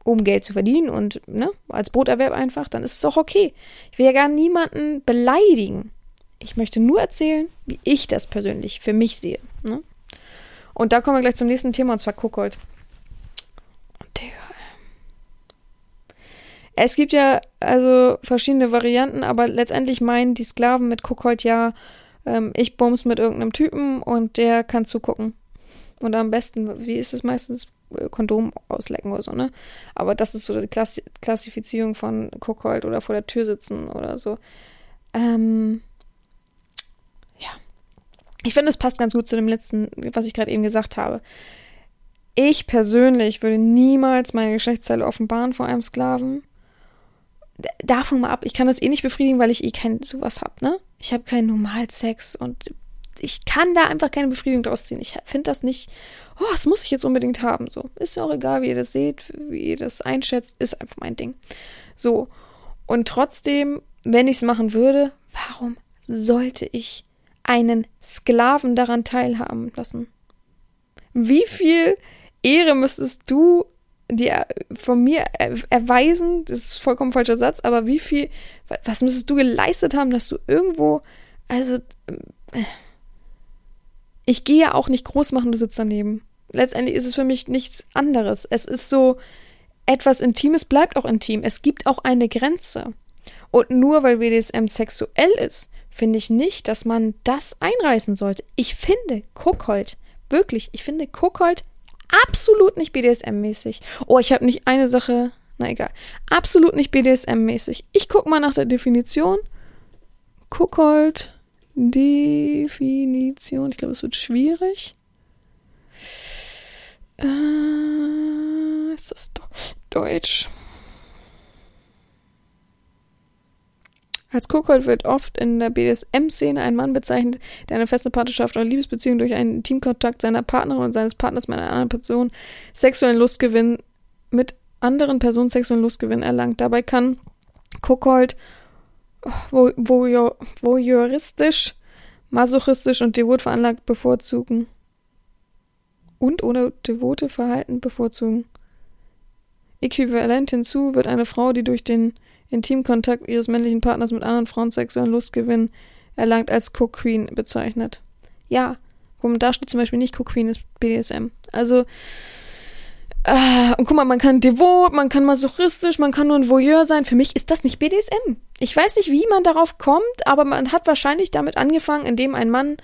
um Geld zu verdienen und ne, als Broterwerb einfach, dann ist es auch okay. Ich will ja gar niemanden beleidigen. Ich möchte nur erzählen, wie ich das persönlich für mich sehe. Ne? Und da kommen wir gleich zum nächsten Thema, und zwar Kuckold. Digga. Es gibt ja also verschiedene Varianten, aber letztendlich meinen die Sklaven mit Kuckold ja, ähm, ich bums mit irgendeinem Typen und der kann zugucken. Und am besten, wie ist es meistens? Kondom auslecken oder so, ne? Aber das ist so die Klassi Klassifizierung von Kuckold oder vor der Tür sitzen oder so. Ähm, ja. Ich finde, es passt ganz gut zu dem letzten, was ich gerade eben gesagt habe. Ich persönlich würde niemals meine Geschlechtsteile offenbaren vor einem Sklaven. Davon mal ab, ich kann das eh nicht befriedigen, weil ich eh kein sowas hab, ne? Ich habe keinen Normalsex und ich kann da einfach keine Befriedigung draus ziehen. Ich finde das nicht, oh, das muss ich jetzt unbedingt haben. So, ist ja auch egal, wie ihr das seht, wie ihr das einschätzt, ist einfach mein Ding. So. Und trotzdem, wenn ich es machen würde, warum sollte ich einen Sklaven daran teilhaben lassen? Wie viel Ehre müsstest du dir von mir erweisen? Das ist vollkommen falscher Satz, aber wie viel, was müsstest du geleistet haben, dass du irgendwo, also, äh, ich gehe ja auch nicht groß machen, du sitzt daneben. Letztendlich ist es für mich nichts anderes. Es ist so, etwas Intimes bleibt auch intim. Es gibt auch eine Grenze. Und nur weil BDSM sexuell ist, finde ich nicht, dass man das einreißen sollte. Ich finde Kuckold, wirklich, ich finde Kuckold absolut nicht BDSM-mäßig. Oh, ich habe nicht eine Sache, na egal, absolut nicht BDSM-mäßig. Ich gucke mal nach der Definition. Kuckold Definition. Ich glaube, es wird schwierig. Äh, ist das do Deutsch? Als Kuckold wird oft in der BDSM-Szene ein Mann bezeichnet, der eine feste Partnerschaft oder Liebesbeziehung durch einen Teamkontakt seiner Partnerin und seines Partners mit einer anderen Person sexuellen Lustgewinn mit anderen Personen sexuellen Lustgewinn erlangt. Dabei kann Kuckold wo, wo, juristisch, masochistisch und devot veranlagt bevorzugen. Und oder devote Verhalten bevorzugen. Äquivalent hinzu wird eine Frau, die durch den Intimkontakt ihres männlichen Partners mit anderen Frauen sexuellen Lustgewinn erlangt, als Co-Queen bezeichnet. Ja, und da steht zum Beispiel nicht Co-Queen ist BDSM. Also, äh, und guck mal, man kann devot, man kann masochistisch, man kann nur ein Voyeur sein. Für mich ist das nicht BDSM. Ich weiß nicht, wie man darauf kommt, aber man hat wahrscheinlich damit angefangen, indem ein Mann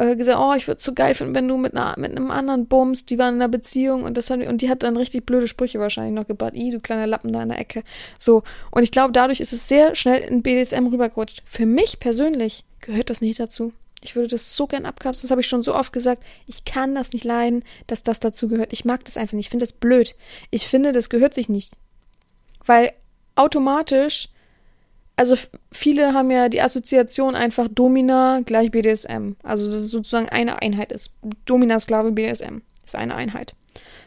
äh, gesagt, oh, ich würde es so geil finden, wenn du mit, einer, mit einem anderen bummst, die waren in einer Beziehung und das hat, und die hat dann richtig blöde Sprüche wahrscheinlich noch gebaut. I, du kleiner Lappen da in der Ecke. So. Und ich glaube, dadurch ist es sehr schnell in BDSM rübergerutscht. Für mich persönlich gehört das nicht dazu. Ich würde das so gern abkapseln. Das habe ich schon so oft gesagt. Ich kann das nicht leiden, dass das dazu gehört. Ich mag das einfach nicht. Ich finde das blöd. Ich finde, das gehört sich nicht. Weil automatisch, also viele haben ja die Assoziation einfach Domina gleich BDSM. Also, dass es sozusagen eine Einheit ist. Domina, Sklave, BDSM ist eine Einheit.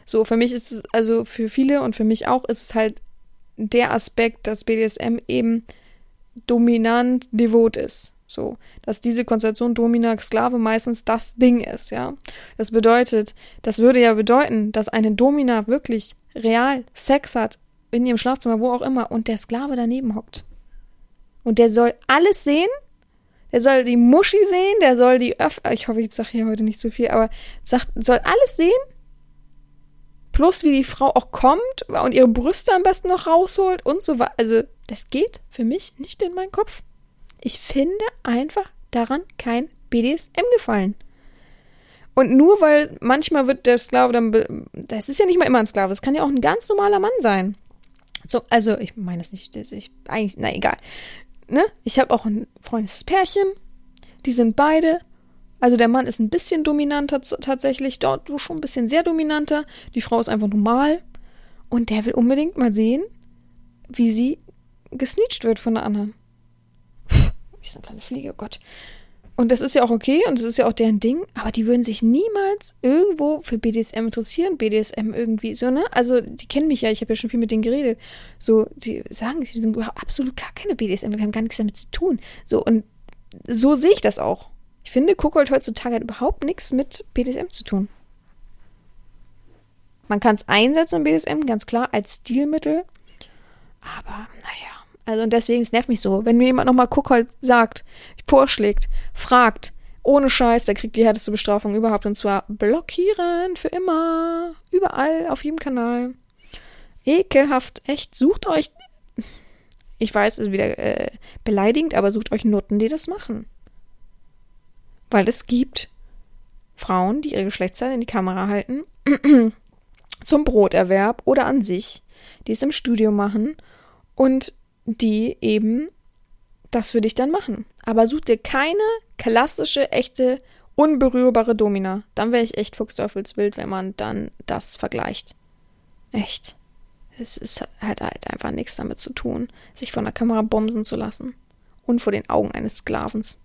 So, für mich ist es, also für viele und für mich auch, ist es halt der Aspekt, dass BDSM eben dominant devot ist. So, dass diese Konstellation Domina-Sklave meistens das Ding ist, ja. Das bedeutet, das würde ja bedeuten, dass eine Domina wirklich real Sex hat, in ihrem Schlafzimmer, wo auch immer, und der Sklave daneben hockt. Und der soll alles sehen, der soll die Muschi sehen, der soll die Öff ich hoffe, ich sage hier heute nicht so viel, aber sagt, soll alles sehen, plus wie die Frau auch kommt und ihre Brüste am besten noch rausholt und so weiter. Also, das geht für mich nicht in meinen Kopf. Ich finde einfach daran kein BDSM gefallen. Und nur weil manchmal wird der Sklave dann, das ist ja nicht mal immer ein Sklave, es kann ja auch ein ganz normaler Mann sein. So, also ich meine das nicht, ich, eigentlich, na egal. Ne? Ich habe auch ein freundliches Pärchen, die sind beide, also der Mann ist ein bisschen dominanter tatsächlich, dort schon ein bisschen sehr dominanter, die Frau ist einfach normal. Und der will unbedingt mal sehen, wie sie gesneecht wird von der anderen. Wie so eine kleine Fliege, oh Gott. Und das ist ja auch okay und das ist ja auch deren Ding, aber die würden sich niemals irgendwo für BDSM interessieren, BDSM irgendwie so, ne? Also, die kennen mich ja, ich habe ja schon viel mit denen geredet. So, die sagen, sie sind absolut gar keine BDSM, wir haben gar nichts damit zu tun. So, und so sehe ich das auch. Ich finde, Kuckold heutzutage hat überhaupt nichts mit BDSM zu tun. Man kann es einsetzen in BDSM, ganz klar, als Stilmittel. Aber, naja, Also und deswegen, es nervt mich so. Wenn mir jemand nochmal Kuckold sagt, vorschlägt, fragt, ohne Scheiß, der kriegt die härteste Bestrafung überhaupt. Und zwar blockieren für immer. Überall, auf jedem Kanal. Ekelhaft, echt. Sucht euch. Ich weiß, es ist wieder äh, beleidigend, aber sucht euch Nutten, die das machen. Weil es gibt Frauen, die ihre Geschlechtsteile in die Kamera halten, zum Broterwerb oder an sich, die es im Studio machen und die eben das für dich dann machen. Aber such dir keine klassische, echte, unberührbare Domina. Dann wäre ich echt Fuchsteufelswild, wenn man dann das vergleicht. Echt. Es ist, hat halt einfach nichts damit zu tun, sich von der Kamera bomsen zu lassen. Und vor den Augen eines Sklavens.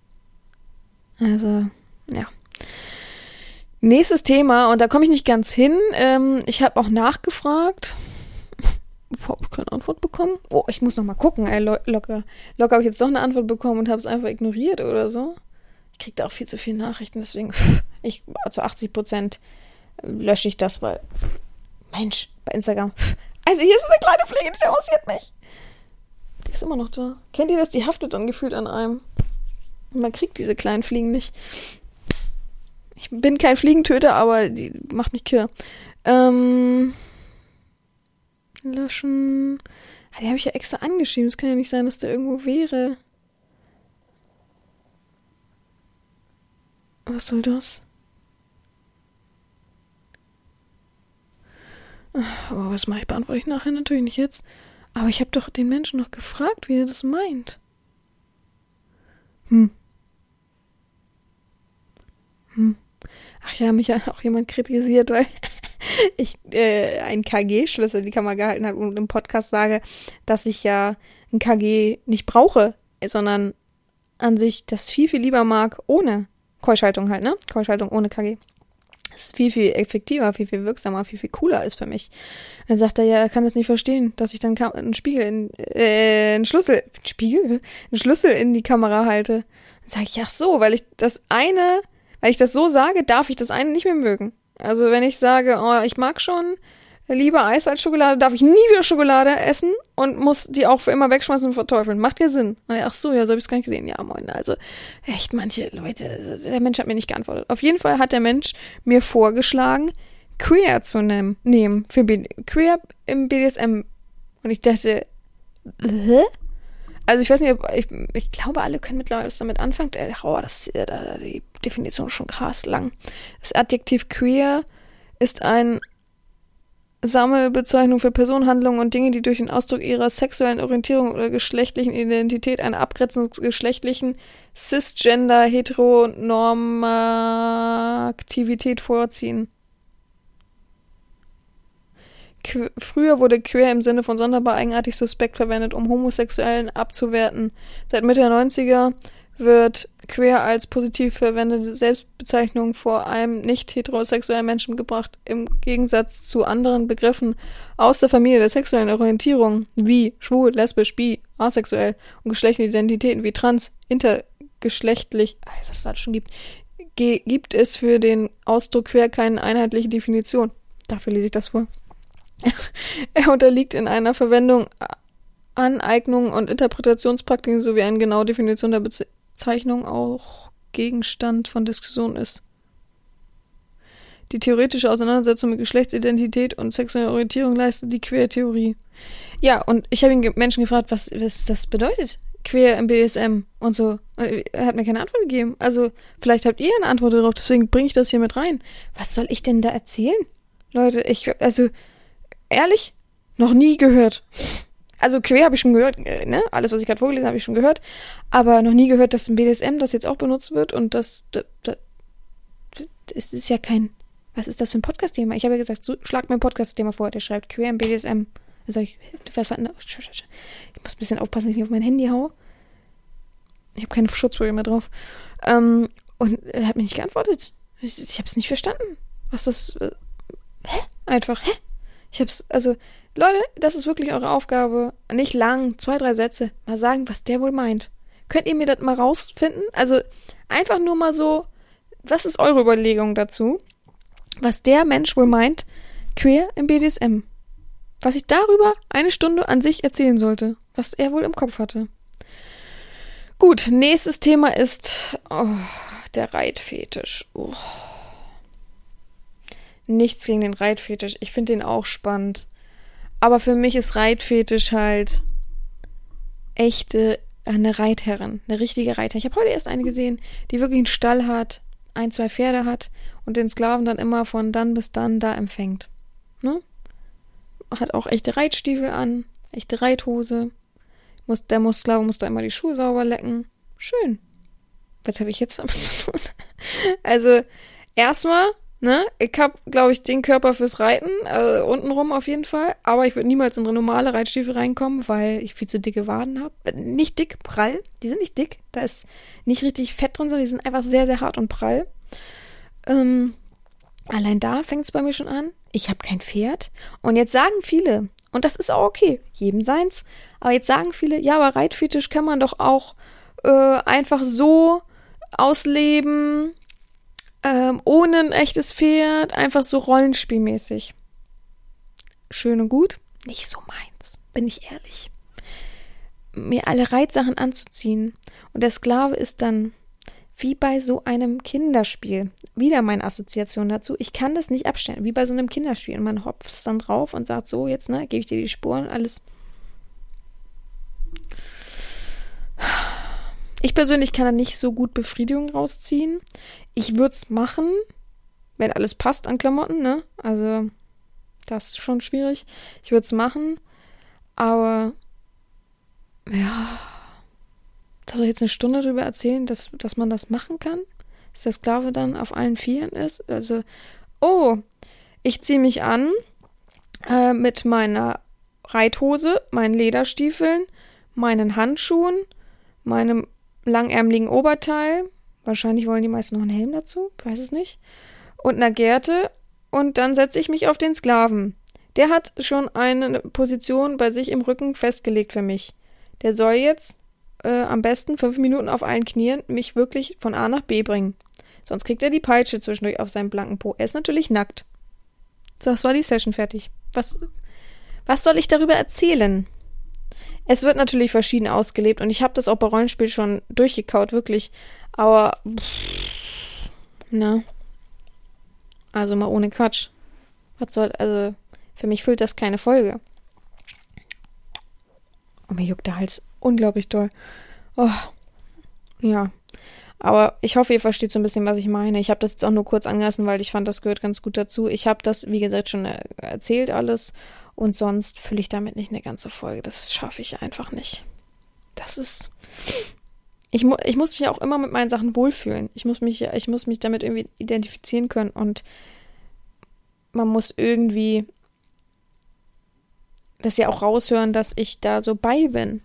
Also, ja. Nächstes Thema, und da komme ich nicht ganz hin. Ähm, ich habe auch nachgefragt. Habe ich keine Antwort bekommen? Oh, ich muss noch mal gucken. Ey, locker, locker habe ich jetzt doch eine Antwort bekommen und habe es einfach ignoriert oder so. Ich kriege da auch viel zu viele Nachrichten, deswegen ich zu 80 Prozent lösche ich das, weil Mensch, bei Instagram. Also hier ist eine kleine Fliege, die interessiert mich. Die ist immer noch da. Kennt ihr das? Die haftet dann gefühlt an einem. Und man kriegt diese kleinen Fliegen nicht. Ich bin kein Fliegentöter, aber die macht mich kirr. Ähm, löschen. Ah, die habe ich ja extra angeschrieben. Es kann ja nicht sein, dass der irgendwo wäre. Was soll das? Aber was mache ich? Beantworte ich nachher natürlich nicht jetzt. Aber ich habe doch den Menschen noch gefragt, wie er das meint. Hm. Hm. Ach ja, mich hat auch jemand kritisiert, weil ich äh, einen KG-Schlüssel in die Kamera gehalten habe und im Podcast sage, dass ich ja ein KG nicht brauche, sondern an sich das viel, viel lieber mag ohne Keuschaltung halt, ne? Keuschaltung ohne KG. Das ist viel, viel effektiver, viel, viel wirksamer, viel, viel cooler ist für mich. Dann sagt er, ja, er kann das nicht verstehen, dass ich dann einen Spiegel in, äh, einen Schlüssel, Spiegel? Einen Schlüssel in die Kamera halte. Dann sage ich, ach so, weil ich das eine weil ich das so sage, darf ich das eine nicht mehr mögen. Also wenn ich sage, oh, ich mag schon lieber Eis als Schokolade, darf ich nie wieder Schokolade essen und muss die auch für immer wegschmeißen und verteufeln. Macht ja Sinn. ach so, ja, so habe ich es gar nicht gesehen. Ja, moin. Also echt, manche Leute, der Mensch hat mir nicht geantwortet. Auf jeden Fall hat der Mensch mir vorgeschlagen, Queer zu nehmen, nehmen für B Queer im BDSM. Und ich dachte, hä? Also ich weiß nicht, ich, ich glaube, alle können mittlerweile damit anfangen. Oh, das, äh, die Definition ist schon krass lang. Das Adjektiv queer ist ein Sammelbezeichnung für Personenhandlungen und Dinge, die durch den Ausdruck ihrer sexuellen Orientierung oder geschlechtlichen Identität eine Abgrenzung geschlechtlichen cisgender Heteronormativität vorziehen. Que früher wurde queer im Sinne von sonderbar eigenartig suspekt verwendet, um Homosexuellen abzuwerten. Seit Mitte der 90er wird queer als positiv verwendete Selbstbezeichnung vor allem nicht heterosexuellen Menschen gebracht, im Gegensatz zu anderen Begriffen aus der Familie der sexuellen Orientierung wie schwul, lesbisch, bi, asexuell und geschlechtliche Identitäten wie trans, intergeschlechtlich, was es das schon gibt, gibt es für den Ausdruck queer keine einheitliche Definition. Dafür lese ich das vor. Er unterliegt in einer Verwendung Aneignung und Interpretationspraktiken sowie eine genaue Definition der Bezeichnung auch Gegenstand von Diskussion ist. Die theoretische Auseinandersetzung mit Geschlechtsidentität und sexueller Orientierung leistet die Queer-Theorie. Ja, und ich habe ihn Menschen gefragt, was, was das bedeutet. Queer im BSM und so. Er hat mir keine Antwort gegeben. Also, vielleicht habt ihr eine Antwort darauf, deswegen bringe ich das hier mit rein. Was soll ich denn da erzählen? Leute, ich, also, ehrlich, noch nie gehört. Also quer habe ich schon gehört, äh, ne? Alles, was ich gerade vorgelesen habe, habe ich schon gehört. Aber noch nie gehört, dass im BDSM das jetzt auch benutzt wird und das, das, das, das ist ja kein. Was ist das für ein Podcast-Thema? Ich habe ja gesagt, so, schlag mir ein Podcast-Thema vor, der schreibt queer im BDSM. Sage ich, was ich muss ein bisschen aufpassen, dass ich nicht auf mein Handy haue. Ich habe keine Schutzfolie mehr drauf. Ähm, und er hat mir nicht geantwortet. Ich, ich habe es nicht verstanden. Was das. Äh, hä? Einfach, hä? Ich hab's, also, Leute, das ist wirklich eure Aufgabe. Nicht lang, zwei, drei Sätze. Mal sagen, was der wohl meint. Könnt ihr mir das mal rausfinden? Also, einfach nur mal so, was ist eure Überlegung dazu? Was der Mensch wohl meint, queer im BDSM? was ich darüber eine Stunde an sich erzählen sollte, was er wohl im Kopf hatte. Gut, nächstes Thema ist oh, der Reitfetisch. Oh. Nichts gegen den Reitfetisch. Ich finde den auch spannend. Aber für mich ist Reitfetisch halt echte eine Reitherrin, eine richtige Reitherrin. Ich habe heute erst eine gesehen, die wirklich einen Stall hat, ein, zwei Pferde hat und den Sklaven dann immer von dann bis dann da empfängt. Ne? Hat auch echte Reitstiefel an, echte Reithose. Muss, der muss, Sklave muss da immer die Schuhe sauber lecken. Schön. Was habe ich jetzt damit zu tun? Also, erstmal Ne? Ich habe, glaube ich, den Körper fürs Reiten, äh, untenrum auf jeden Fall. Aber ich würde niemals in normale Reitstiefel reinkommen, weil ich viel zu dicke Waden habe. Äh, nicht dick, prall. Die sind nicht dick. Da ist nicht richtig Fett drin, sondern die sind einfach sehr, sehr hart und prall. Ähm, allein da fängt es bei mir schon an. Ich habe kein Pferd. Und jetzt sagen viele, und das ist auch okay, jedem seins. Aber jetzt sagen viele, ja, aber Reitfetisch kann man doch auch äh, einfach so ausleben ähm, ohne ein echtes Pferd, einfach so rollenspielmäßig. Schön und gut, nicht so meins, bin ich ehrlich. Mir alle Reitsachen anzuziehen und der Sklave ist dann wie bei so einem Kinderspiel. Wieder meine Assoziation dazu. Ich kann das nicht abstellen, wie bei so einem Kinderspiel. Und man hopft dann drauf und sagt so, jetzt, ne, gebe ich dir die Spuren, alles. Ich persönlich kann da nicht so gut Befriedigung rausziehen. Ich würde es machen, wenn alles passt an Klamotten, ne? Also, das ist schon schwierig. Ich würde es machen, aber ja, da soll ich jetzt eine Stunde drüber erzählen, dass, dass man das machen kann? Dass der Sklave dann auf allen Vieren ist? Also, oh, ich ziehe mich an äh, mit meiner Reithose, meinen Lederstiefeln, meinen Handschuhen, meinem langärmeligen Oberteil, Wahrscheinlich wollen die meisten noch einen Helm dazu, ich weiß es nicht. Und einer Gerte. Und dann setze ich mich auf den Sklaven. Der hat schon eine Position bei sich im Rücken festgelegt für mich. Der soll jetzt äh, am besten fünf Minuten auf allen Knien mich wirklich von A nach B bringen. Sonst kriegt er die Peitsche zwischendurch auf seinem blanken Po. Er ist natürlich nackt. Das war die Session fertig. Was, was soll ich darüber erzählen? Es wird natürlich verschieden ausgelebt und ich habe das auch bei Rollenspiel schon durchgekaut, wirklich. Aber, pff, ne? Also mal ohne Quatsch. Was soll, also, für mich füllt das keine Folge. Oh, mir juckt der Hals unglaublich doll. Oh, ja. Aber ich hoffe, ihr versteht so ein bisschen, was ich meine. Ich habe das jetzt auch nur kurz angelassen, weil ich fand, das gehört ganz gut dazu. Ich habe das, wie gesagt, schon erzählt alles. Und sonst fülle ich damit nicht eine ganze Folge. Das schaffe ich einfach nicht. Das ist ich, mu ich muss mich auch immer mit meinen Sachen wohlfühlen. Ich muss mich, ich muss mich damit irgendwie identifizieren können und man muss irgendwie das ja auch raushören, dass ich da so bei bin.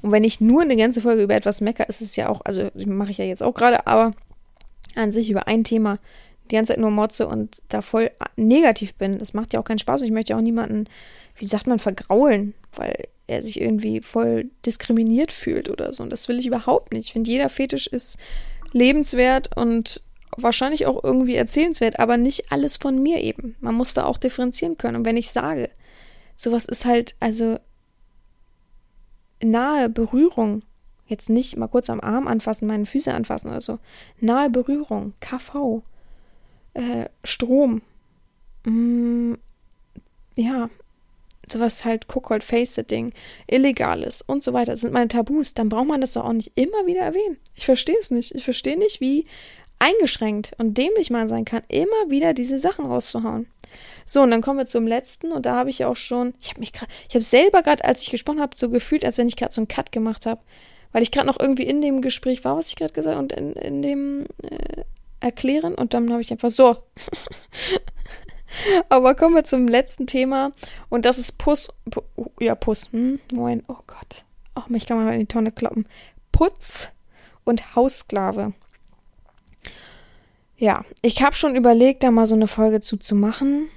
Und wenn ich nur eine ganze Folge über etwas mecker, ist es ja auch, also mache ich ja jetzt auch gerade, aber an sich über ein Thema die ganze Zeit nur motze und da voll negativ bin, das macht ja auch keinen Spaß und ich möchte ja auch niemanden, wie sagt man, vergraulen, weil er sich irgendwie voll diskriminiert fühlt oder so. Und das will ich überhaupt nicht. Ich finde, jeder Fetisch ist lebenswert und wahrscheinlich auch irgendwie erzählenswert, aber nicht alles von mir eben. Man muss da auch differenzieren können. Und wenn ich sage, sowas ist halt, also nahe Berührung, jetzt nicht mal kurz am Arm anfassen, meine Füße anfassen oder so, nahe Berührung, KV, äh, Strom, mm, ja, sowas halt Cookhold Face-Sitting illegal ist und so weiter, das sind meine Tabus, dann braucht man das doch auch nicht immer wieder erwähnen. Ich verstehe es nicht. Ich verstehe nicht, wie eingeschränkt und dämlich man sein kann, immer wieder diese Sachen rauszuhauen. So, und dann kommen wir zum letzten und da habe ich auch schon, ich habe mich gerade, ich habe selber gerade, als ich gesprochen habe, so gefühlt, als wenn ich gerade so einen Cut gemacht habe, weil ich gerade noch irgendwie in dem Gespräch war, was ich gerade gesagt und in, in dem äh, Erklären und dann habe ich einfach so Aber kommen wir zum letzten Thema. Und das ist Puss. Pu ja, Puss. Hm, moin. Oh Gott. Oh, mich kann man mal in die Tonne kloppen. Putz und Haussklave. Ja, ich habe schon überlegt, da mal so eine Folge zuzumachen.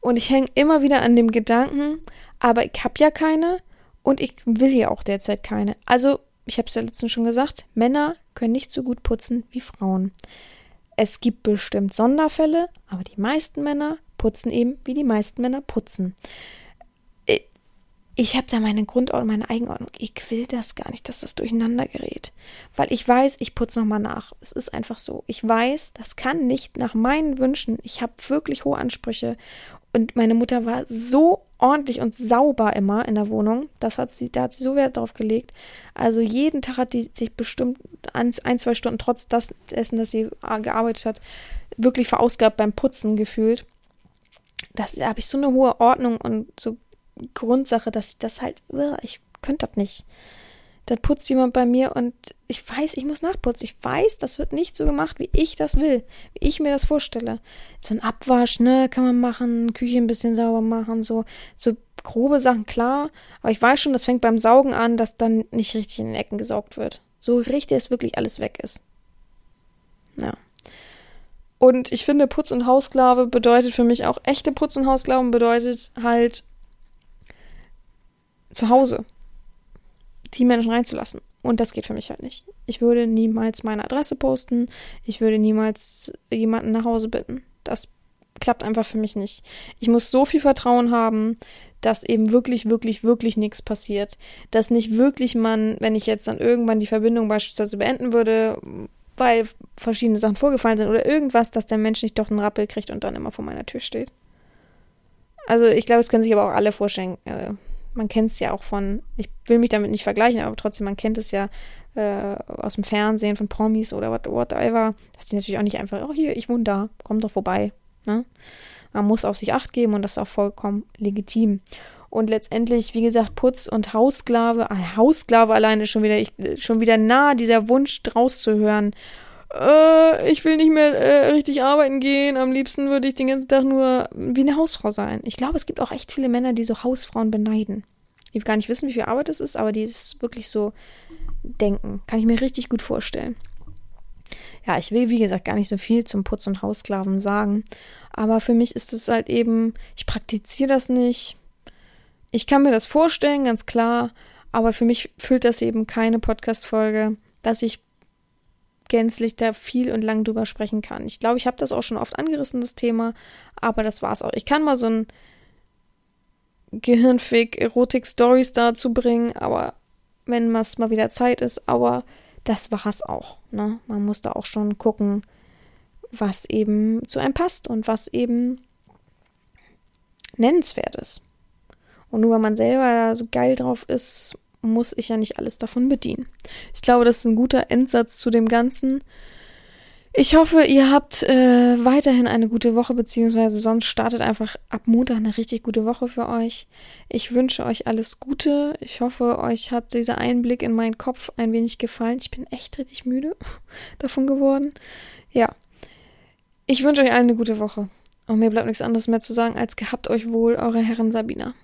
Und ich hänge immer wieder an dem Gedanken, aber ich habe ja keine und ich will ja auch derzeit keine. Also, ich habe es ja letztens schon gesagt, Männer können nicht so gut putzen wie Frauen. Es gibt bestimmt Sonderfälle, aber die meisten Männer putzen eben, wie die meisten Männer putzen. ich habe da meine Grundordnung, meine Eigenordnung. Ich will das gar nicht, dass das durcheinander gerät. Weil ich weiß, ich putze nochmal nach. Es ist einfach so. Ich weiß, das kann nicht nach meinen Wünschen. Ich habe wirklich hohe Ansprüche. Und meine Mutter war so ordentlich und sauber immer in der Wohnung. Das hat sie, da hat sie so Wert drauf gelegt. Also jeden Tag hat die sich bestimmt ein, zwei Stunden trotz dessen, dass sie gearbeitet hat, wirklich verausgabt beim Putzen gefühlt. Das da habe ich so eine hohe Ordnung und so Grundsache, dass ich das halt, ich könnte das nicht. Da putzt jemand bei mir und ich weiß, ich muss nachputzen. Ich weiß, das wird nicht so gemacht, wie ich das will, wie ich mir das vorstelle. So ein Abwasch, ne, kann man machen, Küche ein bisschen sauber machen, so, so grobe Sachen, klar. Aber ich weiß schon, das fängt beim Saugen an, dass dann nicht richtig in den Ecken gesaugt wird. So richtig, dass wirklich alles weg ist. Ja. Und ich finde, Putz- und Hausklave bedeutet für mich auch echte Putz- und Hausklaven bedeutet halt zu Hause die Menschen reinzulassen. Und das geht für mich halt nicht. Ich würde niemals meine Adresse posten. Ich würde niemals jemanden nach Hause bitten. Das klappt einfach für mich nicht. Ich muss so viel Vertrauen haben, dass eben wirklich, wirklich, wirklich nichts passiert. Dass nicht wirklich man, wenn ich jetzt dann irgendwann die Verbindung beispielsweise beenden würde, weil verschiedene Sachen vorgefallen sind oder irgendwas, dass der Mensch nicht doch einen Rappel kriegt und dann immer vor meiner Tür steht. Also ich glaube, es können sich aber auch alle vorstellen. Äh, man kennt es ja auch von, ich will mich damit nicht vergleichen, aber trotzdem, man kennt es ja äh, aus dem Fernsehen von Promis oder what, whatever, dass die natürlich auch nicht einfach, oh hier, ich wohne da, komm doch vorbei. Ne? Man muss auf sich Acht geben und das ist auch vollkommen legitim. Und letztendlich, wie gesagt, Putz und Hausklave, ah, Hausklave alleine schon wieder, ich, schon wieder nah, dieser Wunsch draus zu hören. Äh, ich will nicht mehr äh, richtig arbeiten gehen. Am liebsten würde ich den ganzen Tag nur wie eine Hausfrau sein. Ich glaube, es gibt auch echt viele Männer, die so Hausfrauen beneiden. Die gar nicht wissen, wie viel Arbeit es ist, aber die es wirklich so denken. Kann ich mir richtig gut vorstellen. Ja, ich will, wie gesagt, gar nicht so viel zum Putz- und Haussklaven sagen. Aber für mich ist es halt eben, ich praktiziere das nicht. Ich kann mir das vorstellen, ganz klar. Aber für mich füllt das eben keine Podcast-Folge, dass ich gänzlich da viel und lang drüber sprechen kann. Ich glaube, ich habe das auch schon oft angerissen, das Thema, aber das war's auch. Ich kann mal so ein Gehirnfick Erotik-Stories dazu bringen, aber wenn es mal wieder Zeit ist, aber das war's auch. Ne? Man muss da auch schon gucken, was eben zu einem passt und was eben nennenswert ist. Und nur weil man selber so geil drauf ist, muss ich ja nicht alles davon bedienen. Ich glaube, das ist ein guter Endsatz zu dem Ganzen. Ich hoffe, ihr habt äh, weiterhin eine gute Woche, beziehungsweise sonst startet einfach ab Montag eine richtig gute Woche für euch. Ich wünsche euch alles Gute. Ich hoffe, euch hat dieser Einblick in meinen Kopf ein wenig gefallen. Ich bin echt richtig müde davon geworden. Ja. Ich wünsche euch allen eine gute Woche. Und mir bleibt nichts anderes mehr zu sagen, als gehabt euch wohl, eure Herren Sabina.